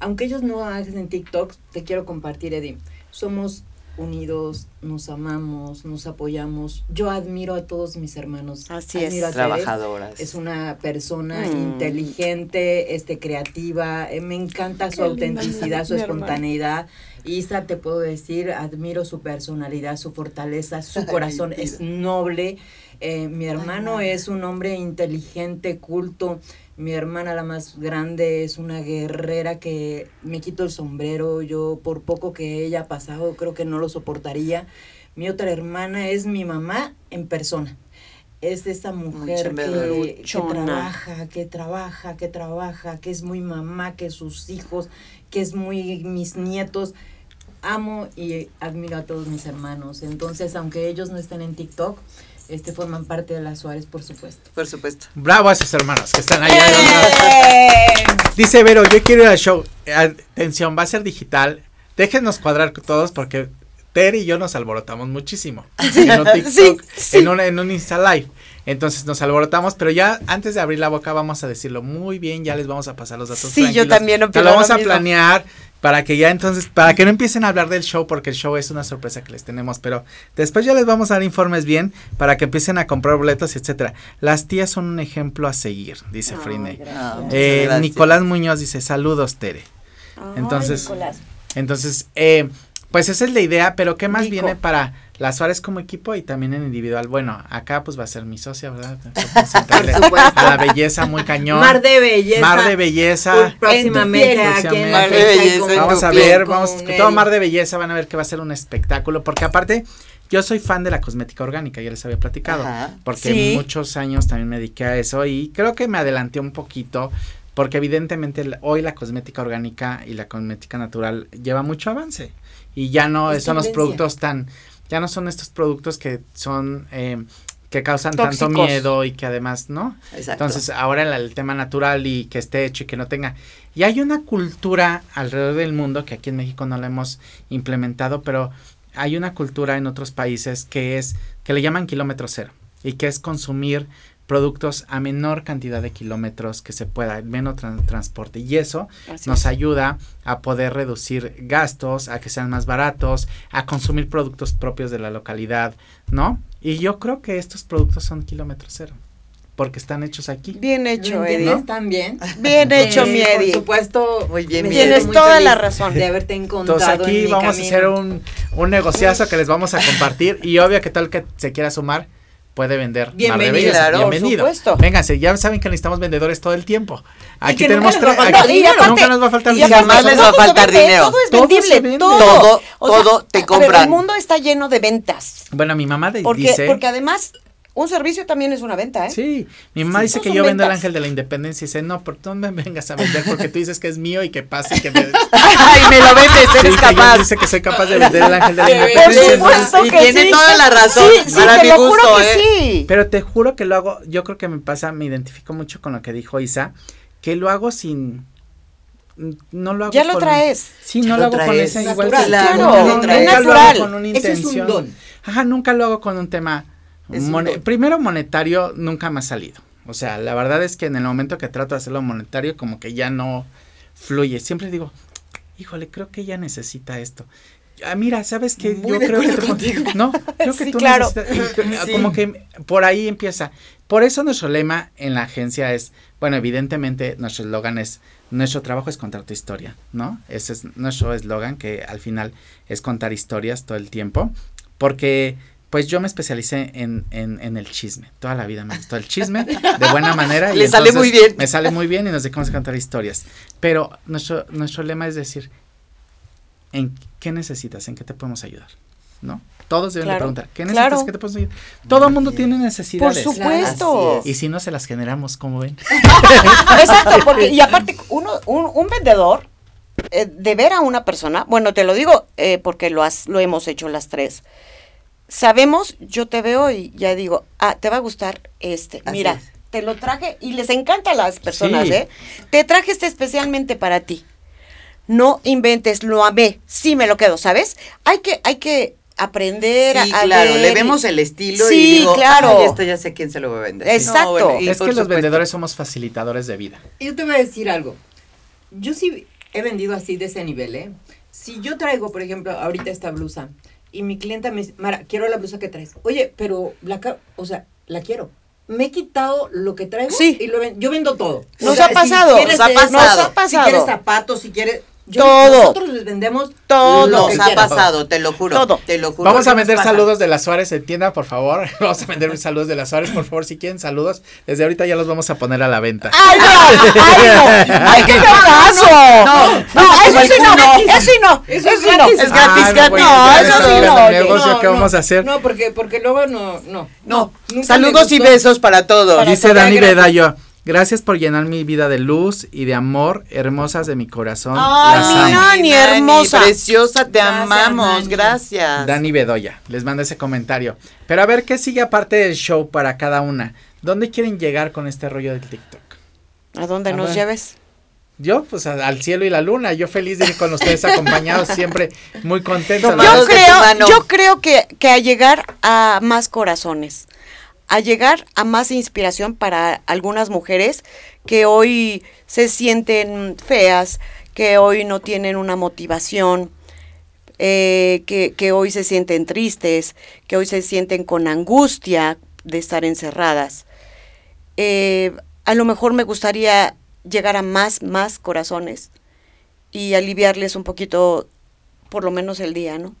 Aunque ellos no hacen TikToks, te quiero compartir, Eddie. Somos unidos, nos amamos, nos apoyamos. Yo admiro a todos mis hermanos. Así es. A. Trabajadoras. Es una persona Mm. inteligente, este, creativa. eh, me encanta su Qué linda autenticidad, su espontaneidad. Isa, te puedo decir, admiro su personalidad, su fortaleza, su corazón es noble. Eh, mi hermano es un hombre inteligente, culto. Mi hermana, la más grande, es una guerrera que me quito el sombrero. Yo, por poco que ella ha pasado, creo que no lo soportaría. Mi otra hermana es mi mamá en persona. Es esa mujer que, que trabaja, que trabaja, que trabaja, que es muy mamá, que sus hijos, que es muy mis nietos. Amo y admiro a todos mis hermanos. Entonces, aunque ellos no estén en TikTok, este forman parte de las Suárez, por supuesto. Por supuesto. Bravo a sus hermanos que están allá. ¡Eh! Dice Vero, yo quiero ir al show. Atención, va a ser digital. Déjenos cuadrar todos porque Ter y yo nos alborotamos muchísimo. En un TikTok, Sí, sí. En, un, en un Insta Live. Entonces nos alborotamos, pero ya antes de abrir la boca vamos a decirlo muy bien, ya les vamos a pasar los datos. Sí, yo también Te opino lo vamos lo a mismo. planear para que ya entonces, para que no empiecen a hablar del show, porque el show es una sorpresa que les tenemos, pero después ya les vamos a dar informes bien para que empiecen a comprar boletos, etcétera. Las tías son un ejemplo a seguir, dice Frine. Ah, Eh. Nicolás Muñoz dice, saludos, Tere. Entonces, Entonces, eh, pues esa es la idea, pero ¿qué más Nico. viene para las Suárez como equipo y también en individual? Bueno, acá pues va a ser mi socia, ¿verdad? A la belleza muy cañón. Mar de belleza. Mar de belleza. Próximamente la Mar de belleza Vamos a ver, vamos, todo Mar de Belleza van a ver que va a ser un espectáculo, porque aparte yo soy fan de la cosmética orgánica, ya les había platicado, Ajá. porque Sí. muchos años también me dediqué a eso y creo que me adelanté un poquito, porque evidentemente hoy la cosmética orgánica y la cosmética natural lleva mucho avance y ya no Es son los productos tan, ya no son estos productos que son, eh, que causan tanto miedo y que además, ¿no? Exacto. Entonces, ahora el, el tema natural y que esté hecho y que no tenga. Y hay una cultura alrededor del mundo que aquí en México no la hemos implementado, pero hay una cultura en otros países que es, que le llaman kilómetro cero y que es consumir productos a menor cantidad de kilómetros que se pueda, menos tran- transporte. Y eso Así nos es. ayuda a poder reducir gastos, a que sean más baratos, a consumir productos propios de la localidad, ¿no? Y yo creo que estos productos son kilómetro cero. porque están hechos aquí. Bien hecho, ¿Lo Eddie. entiendes también? Bien hecho, Eh, mi Por Eddie. supuesto. Muy bien, Tienes muy toda feliz la razón. De haberte encontrado. Entonces aquí en mi vamos a hacer un, un negociazo que les vamos a compartir y obvio que todo el que se quiera sumar puede vender. Bellas. Claro, por Bienvenido. supuesto. Vénganse, ya saben que necesitamos vendedores todo el tiempo. Aquí tenemos tres- faltar aquí dinero. Y aparte- nunca nos va a faltar dinero. jamás les va a Todo faltar dinero. Todo es Todo vendible, vende. todo. Todo, O sea, todo te compran. el mundo está lleno de ventas. Bueno, mi mamá de- Porque, dice. porque además, un servicio también es una venta, ¿eh? Sí, mi mamá Sí, dice que yo vendo el ángel de la independencia y dice, no, por no me vengas a vender porque tú dices que es mío y que pase y que me... Ay, me lo vendes, Sí, eres que capaz. dice que soy capaz de vender el ángel de la Por independencia. supuesto Y que tiene sí. toda la razón, Sí, sí, para te mi lo gusto, juro que ¿eh? sí. Pero te juro que lo hago, yo creo que me pasa, me identifico mucho con lo que dijo Isa, que lo hago sin... No lo hago Ya lo con- traes. Sí, Ya no lo lo hago con esa igual Natural. que- Claro, nunca es lo natural. hago con una Ese es un intención. don. Ajá, nunca lo hago con un tema Un don. primero monetario nunca me ha salido. O sea, la verdad es que en el momento que trato de hacerlo monetario como que ya no fluye. Siempre digo, híjole, creo que ella necesita esto. Ah, mira, ¿sabes qué? Muy Yo creo que tú, no, creo que Sí, tú claro. necesitas- y- Sí. como que por ahí empieza. Por eso nuestro lema en la agencia es, bueno, evidentemente nuestro eslogan es nuestro trabajo es contar tu historia, ¿no? Ese es nuestro eslogan que al final es contar historias todo el tiempo, porque pues yo me especialicé en, en, en el chisme, toda la vida me gustó el chisme de buena manera. y Le sale muy bien. Me sale muy bien y nos dedicamos a contar historias, pero nuestro, nuestro lema es decir, ¿en qué necesitas? ¿En qué te podemos ayudar? ¿No? Todos deben de preguntar, ¿qué necesitas? claro. ¿Qué te podemos ayudar? Todo el mundo tiene Por necesidades. supuesto. Así Y si no se las generamos, como ven? Exacto, porque, y aparte, uno, un, un vendedor, eh, de ver a una persona, bueno, te lo digo eh, porque lo, has, lo hemos hecho las tres. Sabemos, yo te veo y ya digo, ah, te va a gustar este. Así Mira, es. te lo traje y les encanta a las personas, Sí. ¿eh? Te traje este especialmente para ti. No inventes, lo amé, sí me lo quedo, ¿sabes? Hay que, hay que aprender Sí, a, claro, ver le vemos el estilo Sí, y digo, claro. "Ay, esto ya sé quién se lo va a vender. Exacto. y es por que los vendedores somos facilitadores de vida. Yo te voy a decir algo. Yo sí he vendido así de ese nivel, ¿eh? Si yo traigo, por ejemplo, ahorita esta blusa y mi clienta me dice, Mara, quiero la blusa que traes. Oye, pero la, o sea, la quiero. Me he quitado lo que traigo Sí. y lo ven- yo vendo todo. Nos ha pasado, quieres nos ha pasado. Nos ha Si quieres zapatos, si quieres... yo- Todo. Nosotros les vendemos Todo. Nos ha pasado, te lo juro. Todo. Te lo juro. Vamos a ¿Qué nos vender saludos de las Suárez en tienda, por favor. Vamos a vender saludos de las Suárez, por favor, si quieren saludos. Desde ahorita ya los vamos a poner a la venta. ¡Ay, no! ¡Ay, no! ¡Ay, qué caso! No, No, eso sí no, eso sí no, Eso eso es sí no. gratis. Es gratis, Ah, gratis. No, eso sí no, negocio que vamos a hacer. No, porque, porque luego no, no. No, saludos y besos para todos. Dice Dani. Bedayo, gracias por llenar mi vida de luz y de amor, hermosas de mi corazón. Ay, mi amo. Nani, hermosa. Preciosa, te Gracias, amamos, Nani. gracias. Dani Bedoya, les manda ese comentario. Pero a ver, ¿qué sigue aparte del show para cada una? ¿Dónde quieren llegar con este rollo del TikTok? ¿A dónde A nos ver. lleves? Yo, pues a- al cielo y la luna. Yo feliz de ir con ustedes acompañados, siempre muy contento. Yo creo, yo creo que, que a llegar a más corazones, a llegar a más inspiración para algunas mujeres que hoy se sienten feas, que hoy no tienen una motivación, eh, que, que hoy se sienten tristes, que hoy se sienten con angustia de estar encerradas. Eh, a lo mejor me gustaría llegar a más, más corazones y aliviarles un poquito, por lo menos el día, ¿no?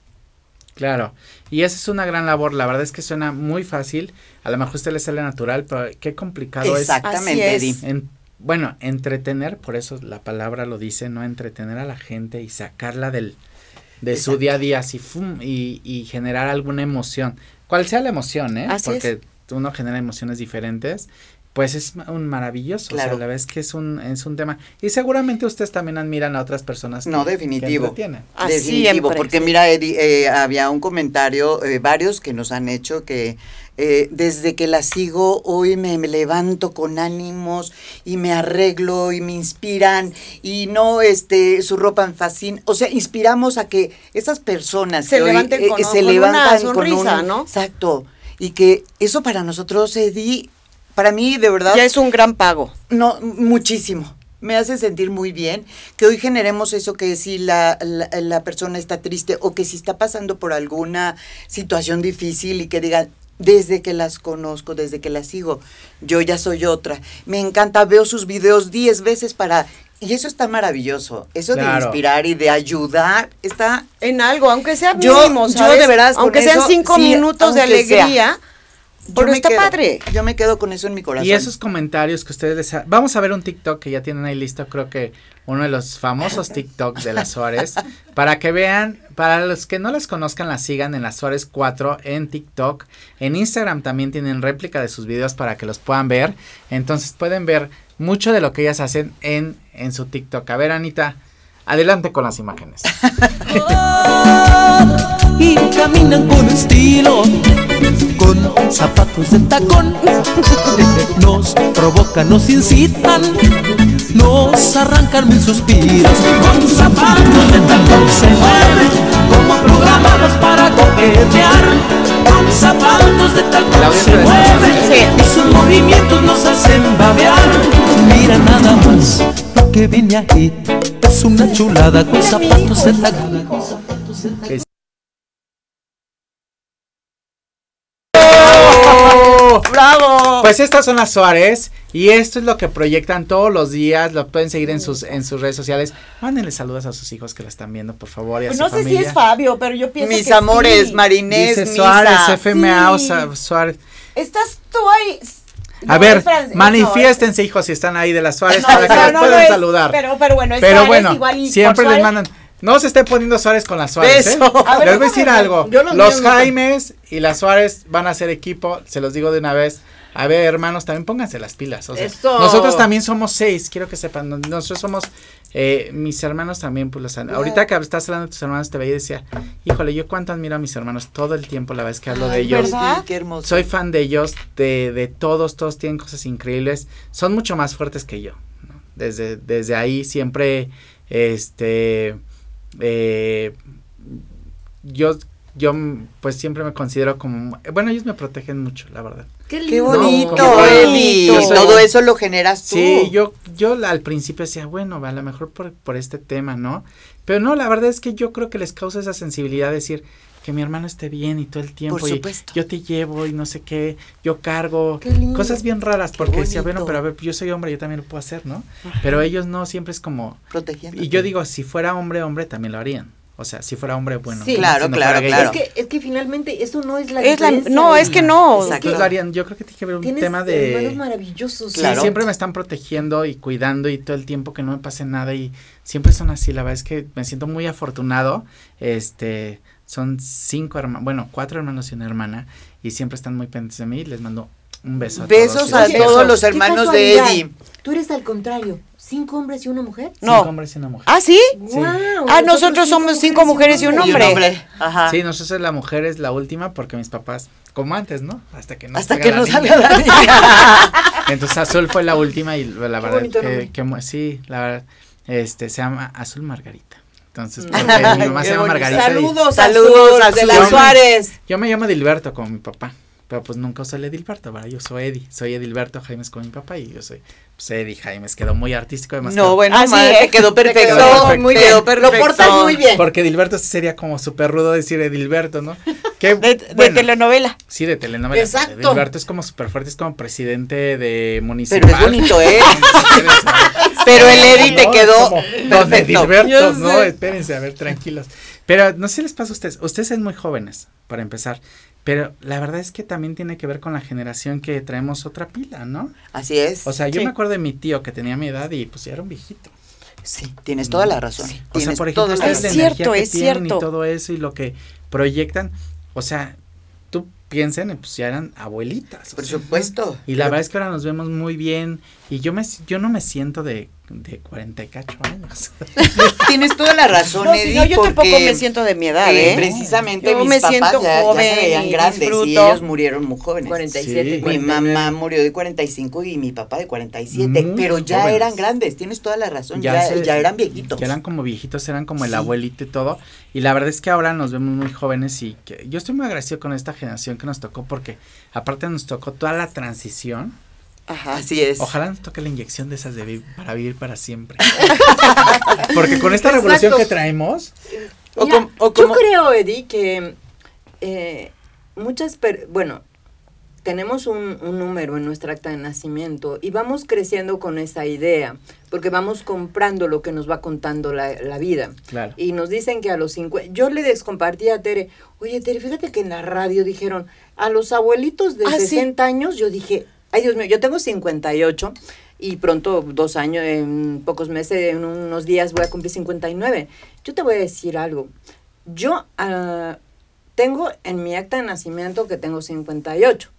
Claro, y esa es una gran labor. La verdad es que suena muy fácil. A lo mejor a usted le sale natural, pero qué complicado Exactamente, es. en- bueno, entretener, por eso la palabra lo dice, ¿no? Entretener a la gente y sacarla del de su día a día, así, fum, y, y generar alguna emoción. Cual sea la emoción, ¿eh? Así Porque uno genera emociones diferentes. Pues es un maravilloso, o Claro. sea, la verdad es que es un, es un tema. Y seguramente ustedes también admiran a otras personas. No, que- que definitivo. Así Definitivo, siempre. porque mira, Eddie, eh, había un comentario, eh, varios que nos han hecho que eh, desde que la sigo hoy me, me levanto con ánimos y me arreglo y me inspiran y no, este, su ropa me fascina. O sea, inspiramos a que esas personas Se que hoy, levanten eh, con- se con una sonrisa, un- ¿no? Exacto. Y que eso para nosotros, Eddie, para mí de verdad Ya es un gran pago. no, muchísimo. Me hace sentir muy bien que hoy generemos eso que si la, la, la persona está triste o que si está pasando por alguna situación difícil y que digan, desde que las conozco, desde que las sigo, yo ya soy otra. Me encanta, veo sus videos diez veces para... Y eso está maravilloso. Eso de inspirar y de ayudar está... En algo, aunque sea Yo- mínimo, yo ¿sabes? de veras Aunque sean eso, cinco sí, minutos de sea. Pero me está quedo- padre. Yo me quedo con eso en mi corazón. Y esos comentarios que ustedes les... ha- Vamos a ver un TikTok que ya tienen ahí listo, creo que uno de los famosos TikToks de las Suárez, para que vean, para los que no las conozcan, las sigan en las Suárez 4 en TikTok. En Instagram también tienen réplica de sus videos para que los puedan ver. Entonces pueden ver mucho de lo que ellas hacen en, en su TikTok. A ver, Anita, adelante con las imágenes. y caminan con estilo, con zapatos de tacón. Nos provocan, nos incitan, nos arrancan mil suspiros. Con zapatos de tacón se mueven, como programados para coquetear. Con zapatos de tacón se mueven, y sus movimientos nos hacen babear. Mira nada más, lo que viene aquí es una chulada con zapatos de tacón. Pues estas son las Suárez y esto es lo que proyectan todos los días, lo pueden seguir en sus en sus redes sociales. Mándenle saludos a sus hijos que la están viendo, por favor, y a Pues su no sé si es Fabio, pero yo pienso Mis que amores, sí. Marinés, Dice Misa. Suárez, FMA, o Sí. sea, Suárez. Estás tú ahí. A No, ver, manifiéstense, hijos, si están ahí de las Suárez no, para que no, los no, puedan saludar. Pero, pero bueno, es Pero Suárez bueno, igual y por siempre les mandan. No se estén poniendo Suárez con las Suárez. ¿eh? A ver, les voy a decir algo. Yo los. Jaimes y las Suárez van a ser equipo, se los digo de una vez. A ver, hermanos, también pónganse las pilas. o sea, Eso. Nosotros también somos seis, quiero que sepan. no- Nosotros somos, eh, mis hermanos también, pues los, ahorita que estás hablando de tus hermanos, te veía y decía, híjole, yo cuánto admiro a mis hermanos todo el tiempo, la vez que hablo de ellos. qué hermoso. Soy fan de ellos, de, de todos, todos tienen cosas increíbles. Son mucho más fuertes que yo. ¿no? Desde, desde ahí siempre, este, eh, yo, yo, pues siempre me considero como, bueno, ellos me protegen mucho, la verdad. Qué Qué lindo. bonito, qué bonito. Eli. Soy- todo eso lo generas tú. Sí, yo, yo al principio decía, bueno, a lo mejor por, por este tema, ¿no? Pero no, la verdad es que yo creo que les causa esa sensibilidad de decir que mi hermano esté bien y todo el tiempo. Por y supuesto. yo te llevo y no sé qué, yo cargo. Qué lindo. Cosas bien raras, Qué porque decía, bueno, pero a ver, yo soy hombre, yo también lo puedo hacer, ¿no? Pero ellos no, siempre es como, Protegiendo. y yo digo, si fuera hombre, hombre, también lo harían. O sea, si fuera hombre, bueno. Sí. Claro, Si no claro, claro. Es que, es que finalmente eso no es la Es la- no, es que no. Exacto. Harían, yo creo que tiene que haber un tema hermanos de... maravillosos. Sí, Claro. siempre me están protegiendo y cuidando y todo el tiempo que no me pase nada y siempre son así, la verdad es que me siento muy afortunado, este, son cinco hermanos, bueno, cuatro hermanos y una hermana y siempre están muy pendientes de mí y les mando un beso a Besos todos. a y todos los Qué hermanos de. Eddie. Tú eres al contrario, cinco hombres y una mujer. Cinco No. hombres y una mujer. ¿Ah, sí? Guau, Ah, nosotros somos cinco mujeres y un Y un hombre. hombre. Ajá. Sí, nosotros la mujer es la última porque mis papás, como antes, ¿no? Hasta que no Hasta que no salga la niña. Entonces Azul fue la última y la verdad bonito que, que sí, la verdad, este, se llama Azul Margarita. Entonces, Mm. mi mamá se llama. Margarita. y- Saludos, Saludos, de las Suárez. Yo me llamo Edilberto como mi papá, pero pues nunca usé el Edilberto, ¿verdad? Yo soy Eddie, soy Edilberto, Jaime es como mi papá y yo soy pues Eddie, Jaime, quedó muy artístico además. No, bueno, Ah, sí, ¿eh? quedó perfecto. quedó perfecto. muy bien. Quedó Lo perfecto. portas muy bien. Porque Edilberto sería como súper rudo decir Edilberto, ¿no? Que, De, de bueno, telenovela. Sí, de telenovela. Exacto. Edilberto es como súper fuerte, es como presidente de municipal. Pero es bonito, ¿eh? Pero el Eddie te No, quedó como Don perfecto. No, sé. espérense, a ver, tranquilos. Pero no sé si les pasa a ustedes, ustedes son muy jóvenes, para empezar, pero la verdad es que también tiene que ver con la generación que traemos otra pila, ¿no? Así es. O sea, yo Sí. me acuerdo de mi tío que tenía mi edad y pues ya era un viejito. Sí, tienes toda la razón. O sea, por ejemplo, Es la cierto, que es cierto. y todo eso y lo que proyectan, o sea, tú piensen, pues ya eran abuelitas. o Por sea, supuesto. Y la verdad es que ahora nos vemos muy bien y yo me yo no me siento de de 40 y cacho años. Tienes toda la razón, No, sí, Eddie, no, yo tampoco me siento de mi edad, eh, ¿eh? Precisamente Yo mis me papás siento ya, ya se veían y grandes y ellos murieron muy jóvenes. 47, Sí. Mi 49. mamá murió de 45 y mi papá de 47, Muy pero ya jóvenes. eran grandes, tienes toda la razón, Ya ya, se- ya eran viejitos. Que eran como viejitos, eran como el Sí. abuelito y todo. Y la verdad es que ahora nos vemos muy jóvenes y que yo estoy muy agradecido con esta generación que nos tocó porque aparte nos tocó toda la transición. Ajá. Así es. Ojalá nos toque la inyección de esas de vi- para vivir para siempre. porque con esta revolución que traemos, O Mira, com- o yo creo, Eddie, que eh, muchas, per- bueno, tenemos un, un número en nuestra acta de nacimiento y vamos creciendo con esa idea, porque vamos comprando lo que nos va contando la, la vida. Claro. Y nos dicen que a los 50, yo le descompartí a Tere, oye Tere, fíjate que en la radio dijeron, a los abuelitos de Ah, sí. 60 años, yo dije, ay Dios mío, yo tengo 58 y pronto, dos años, en pocos meses, en unos días voy a cumplir 59. Yo te voy a decir algo, yo ah, tengo en mi acta de nacimiento que tengo 58.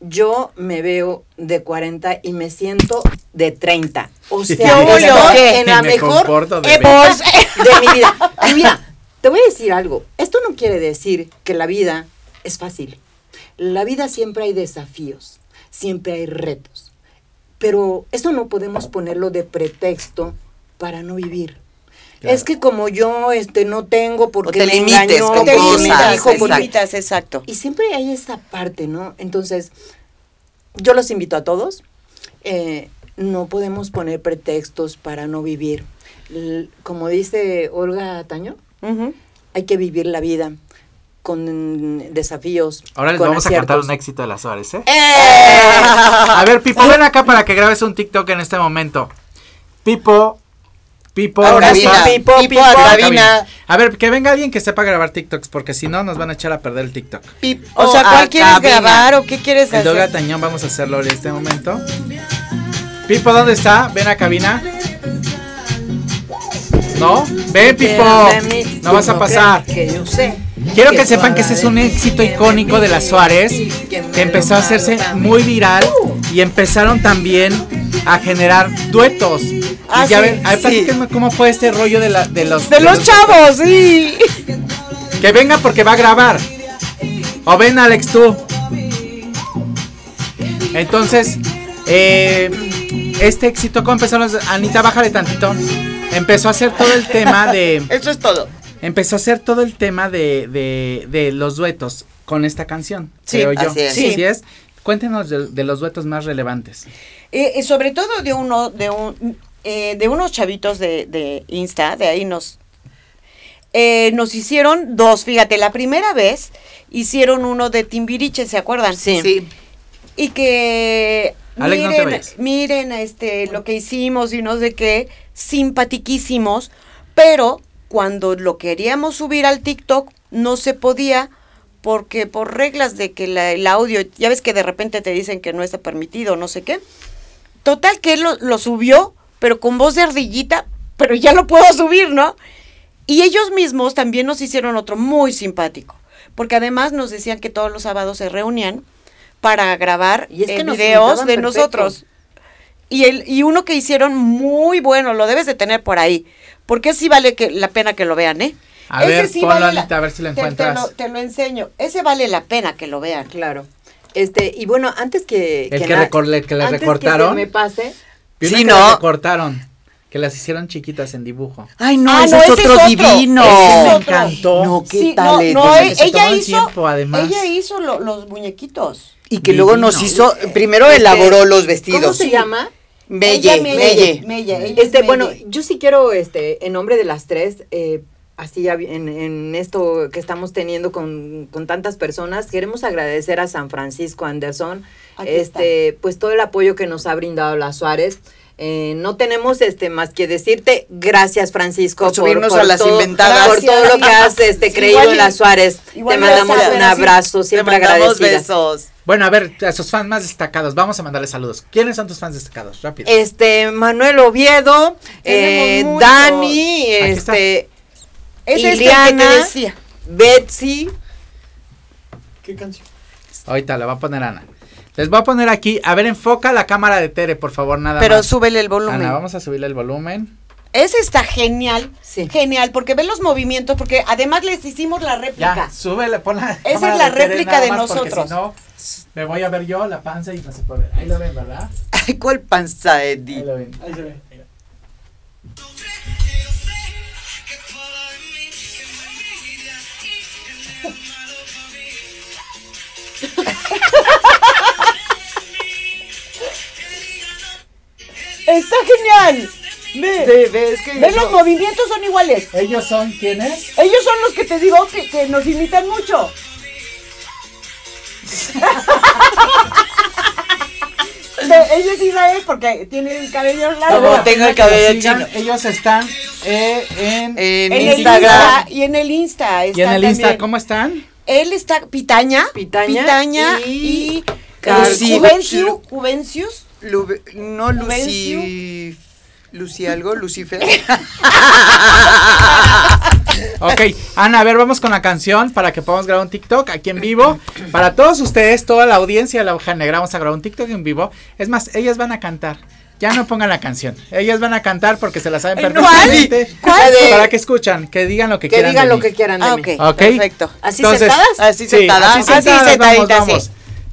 Yo me veo de 40 y me siento de 30. O sea, Yo estoy en la Me mejor época de mi vida. Y mira, te voy a decir algo. Esto no quiere decir que la vida es fácil. La vida siempre hay desafíos, siempre hay retos. Pero esto no podemos ponerlo de pretexto para no vivir. Claro. Es que como yo este no tengo porque te me limites engañó, con te cosas, dijo, limitas, te exacto. y siempre hay esa parte, ¿no? Entonces, yo los invito a todos. eh, no podemos poner pretextos para no vivir. L- como dice Olga Taño, hay que vivir la vida con desafíos. Ahora les con vamos a cantar un éxito de las Suárez, ¿eh? ¡Eh! A ver, Pipo, ven acá para que grabes un TikTok en este momento. Pipo, Pipo, A ¿dónde cabina. está? Pipo, Pipo, a A cabina. A ver, que venga alguien que sepa grabar TikToks, porque si no nos van a echar a perder el TikTok. Pipo O sea, ¿cuál quieres cabina. grabar o qué quieres El Doga hacer? Tañón, vamos a hacerlo en este momento. Pipo, ¿dónde está? Ven a cabina. ¿No? Ven, Pipo. No vas a pasar. Que yo sé. Quiero que sepan que ese es un éxito icónico de las Suárez, que empezó a hacerse muy viral y empezaron también a generar duetos. Ah, y ya sí, ven, a ver, sí. cómo fue este rollo de, la, de los... De los chavos, sí. Que venga porque va a grabar. O ven, Alex, tú. Entonces, eh, este éxito, ¿cómo empezó? los- Anita, bájale tantito. Empezó a hacer todo el tema de... Eso es todo. Empezó a hacer todo el tema de, de, de los duetos con esta canción, Sí, creo yo. así es. Sí. Sí. es. Cuéntenos de, de los duetos más relevantes. Eh, eh, sobre todo de uno, de un, eh, de unos chavitos de, de Insta, de ahí nos, eh, nos hicieron dos. Fíjate, la primera vez hicieron uno de Timbiriche, ¿se acuerdan? Sí. Y que Alex, no te miren, miren este lo que hicimos y no sé qué, simpatiquísimos, pero cuando lo queríamos subir al TikTok no se podía porque por reglas de que la- el audio, ya ves que de repente te dicen que no está permitido, no sé qué. Total que él lo, lo subió, pero con voz de ardillita, pero ya lo puedo subir, ¿no? Y ellos mismos también nos hicieron otro muy simpático, porque además nos decían que todos los sábados se reunían para grabar Y es que eh, videos de perfecto. nosotros. Y, el, y uno que hicieron muy bueno, lo debes de tener por ahí, porque sí vale que, la pena que lo vean, ¿eh? A ver, ponlo, vale la- Anita, a ver si lo te- te encuentras. lo- te lo enseño. Ese vale la pena que lo vean. Claro. Este, y bueno, antes que. El que na- recor- le- que le antes recortaron. se me pase. Sí, que ¿no? las recortaron, que las hicieron chiquitas en dibujo. Ay, no, Ah, ese no, es ese es otro otro. divino. Ese es me encantó. No, qué Sí, tal. no, no, e- ella hizo, tiempo, además. ella hizo lo- los muñequitos. Y que luego nos hizo, primero Este, elaboró los vestidos. ¿Cómo se llama? Melle, Ella, Melle, es Este, bueno, yo sí quiero, este, en nombre de las tres, eh, así ya en, en esto que estamos teniendo con, con tantas personas, queremos agradecer a San Francisco Anderson, Aquí este, pues todo el apoyo que nos ha brindado la Suárez. Eh, no tenemos este más que decirte gracias Francisco Por subirnos a las todo, inventadas. por todo lo que has este, Sí, creído igual en la Suárez. igual Te mandamos gracias, un abrazo, Te siempre mandamos agradecida. besos. Bueno, a ver, a sus fans más destacados, vamos a mandarles saludos. ¿Quiénes son tus fans destacados? Rápido. Este Manuel Oviedo, eh. Dani, este Es este que Iliana. te decía. Betsy, Ahorita la va a poner Ana. Les voy a poner aquí, a ver, enfoca la cámara de Tere, por favor, nada Pero más. súbele el volumen. Ana, vamos a subirle el volumen. Ese está genial. Sí. Genial, porque ven los movimientos, porque además les hicimos la réplica. Ya, súbele, pon la Esa es la de réplica de nosotros. Si no, me voy a ver yo la panza y no se puede ver. Ahí lo ven, ¿verdad? Ay, ¿cuál panza, Ahí Eddie? lo ven. Ahí se ve. ahí Está genial. Ve, ves que ve los movimientos son iguales. ¿Ellos son quiénes? Ellos son los que te digo que, que nos imitan mucho. ella es Israel porque tiene el cabello largo. Como tengo el cabello Sigan, chino. Ellos están eh, en, En, en el Instagram. Insta, y en el Insta. y en el Insta. también. ¿Cómo están? Él está Pitaña. Pitaña y. y Juvenciu- Juvencius. No. Lucy. Lucy algo, Lucifer. Ok, Ana, a ver, vamos con la canción para que podamos grabar un TikTok aquí en vivo. Para todos ustedes, toda la audiencia de la hoja negra, vamos a grabar un TikTok en vivo. Es más, ellas van a cantar. Ya no pongan la canción. Ellas van a cantar porque se la saben ¿Cuál? perfectamente. ¿Cuál? Para que escuchan, que digan lo que, Que quieran. digan de lo mí. que quieran de Ah, mí. ok. Ok. Perfecto. ¿Así Entonces, sentadas? Así Sí, sentada. así Así sentadas, vamos, sentadita, vamos. sí.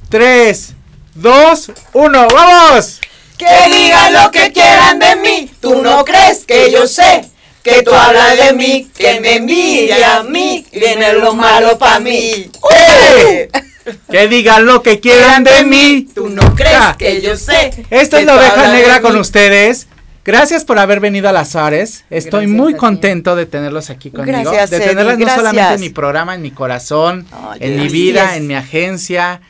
Tres, dos, uno, ¡vamos! Que digan lo que quieran de mí. Tú no crees que yo sé. Que tú hablas de mí, que me envidia a mí, viene lo malo para mí. ¡Eh! Que digan lo que quieran de mí. Tú no crees Ah. que yo sé. Esta que es la oveja negra con mí. ustedes. Gracias por haber venido a las Ares. Estoy Gracias muy contento de tenerlos aquí conmigo. Gracias, de Eddie, tenerlas no solamente en mi programa, en mi corazón, en mi vida, en mi agencia,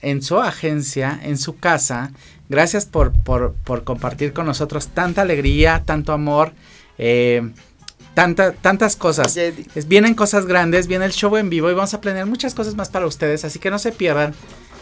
en su agencia, en su casa. Gracias por, por, por compartir con nosotros tanta alegría, tanto amor, eh, tanta, tantas cosas. Es- vienen cosas grandes, viene el show en vivo y vamos a planear muchas cosas más para ustedes, así que no se pierdan.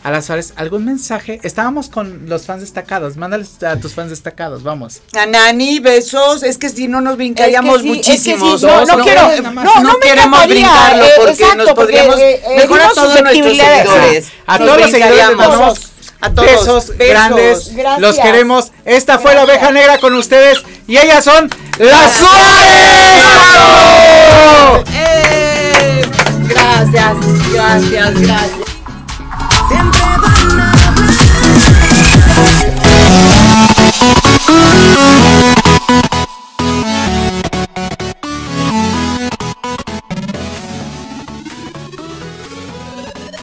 A las horas, algún mensaje. Estábamos con los fans destacados. Mándales a tus fans destacados, vamos. A Nani, besos. Es que si no nos brincaríamos Es que sí, muchísimos. es que sí, no, no quiero- no, no, no me queremos brincarlo eh, porque exacto, nos podríamos. eh, eh, mejor a todos nuestros seguidores. A todos los seguidores a todos. Besos, Besos. grandes. Gracias. Los queremos. Esta Gracias. fue la oveja negra con ustedes. Y ellas son las Suárez. Gracias, gracias, gracias. Siempre van a hablar.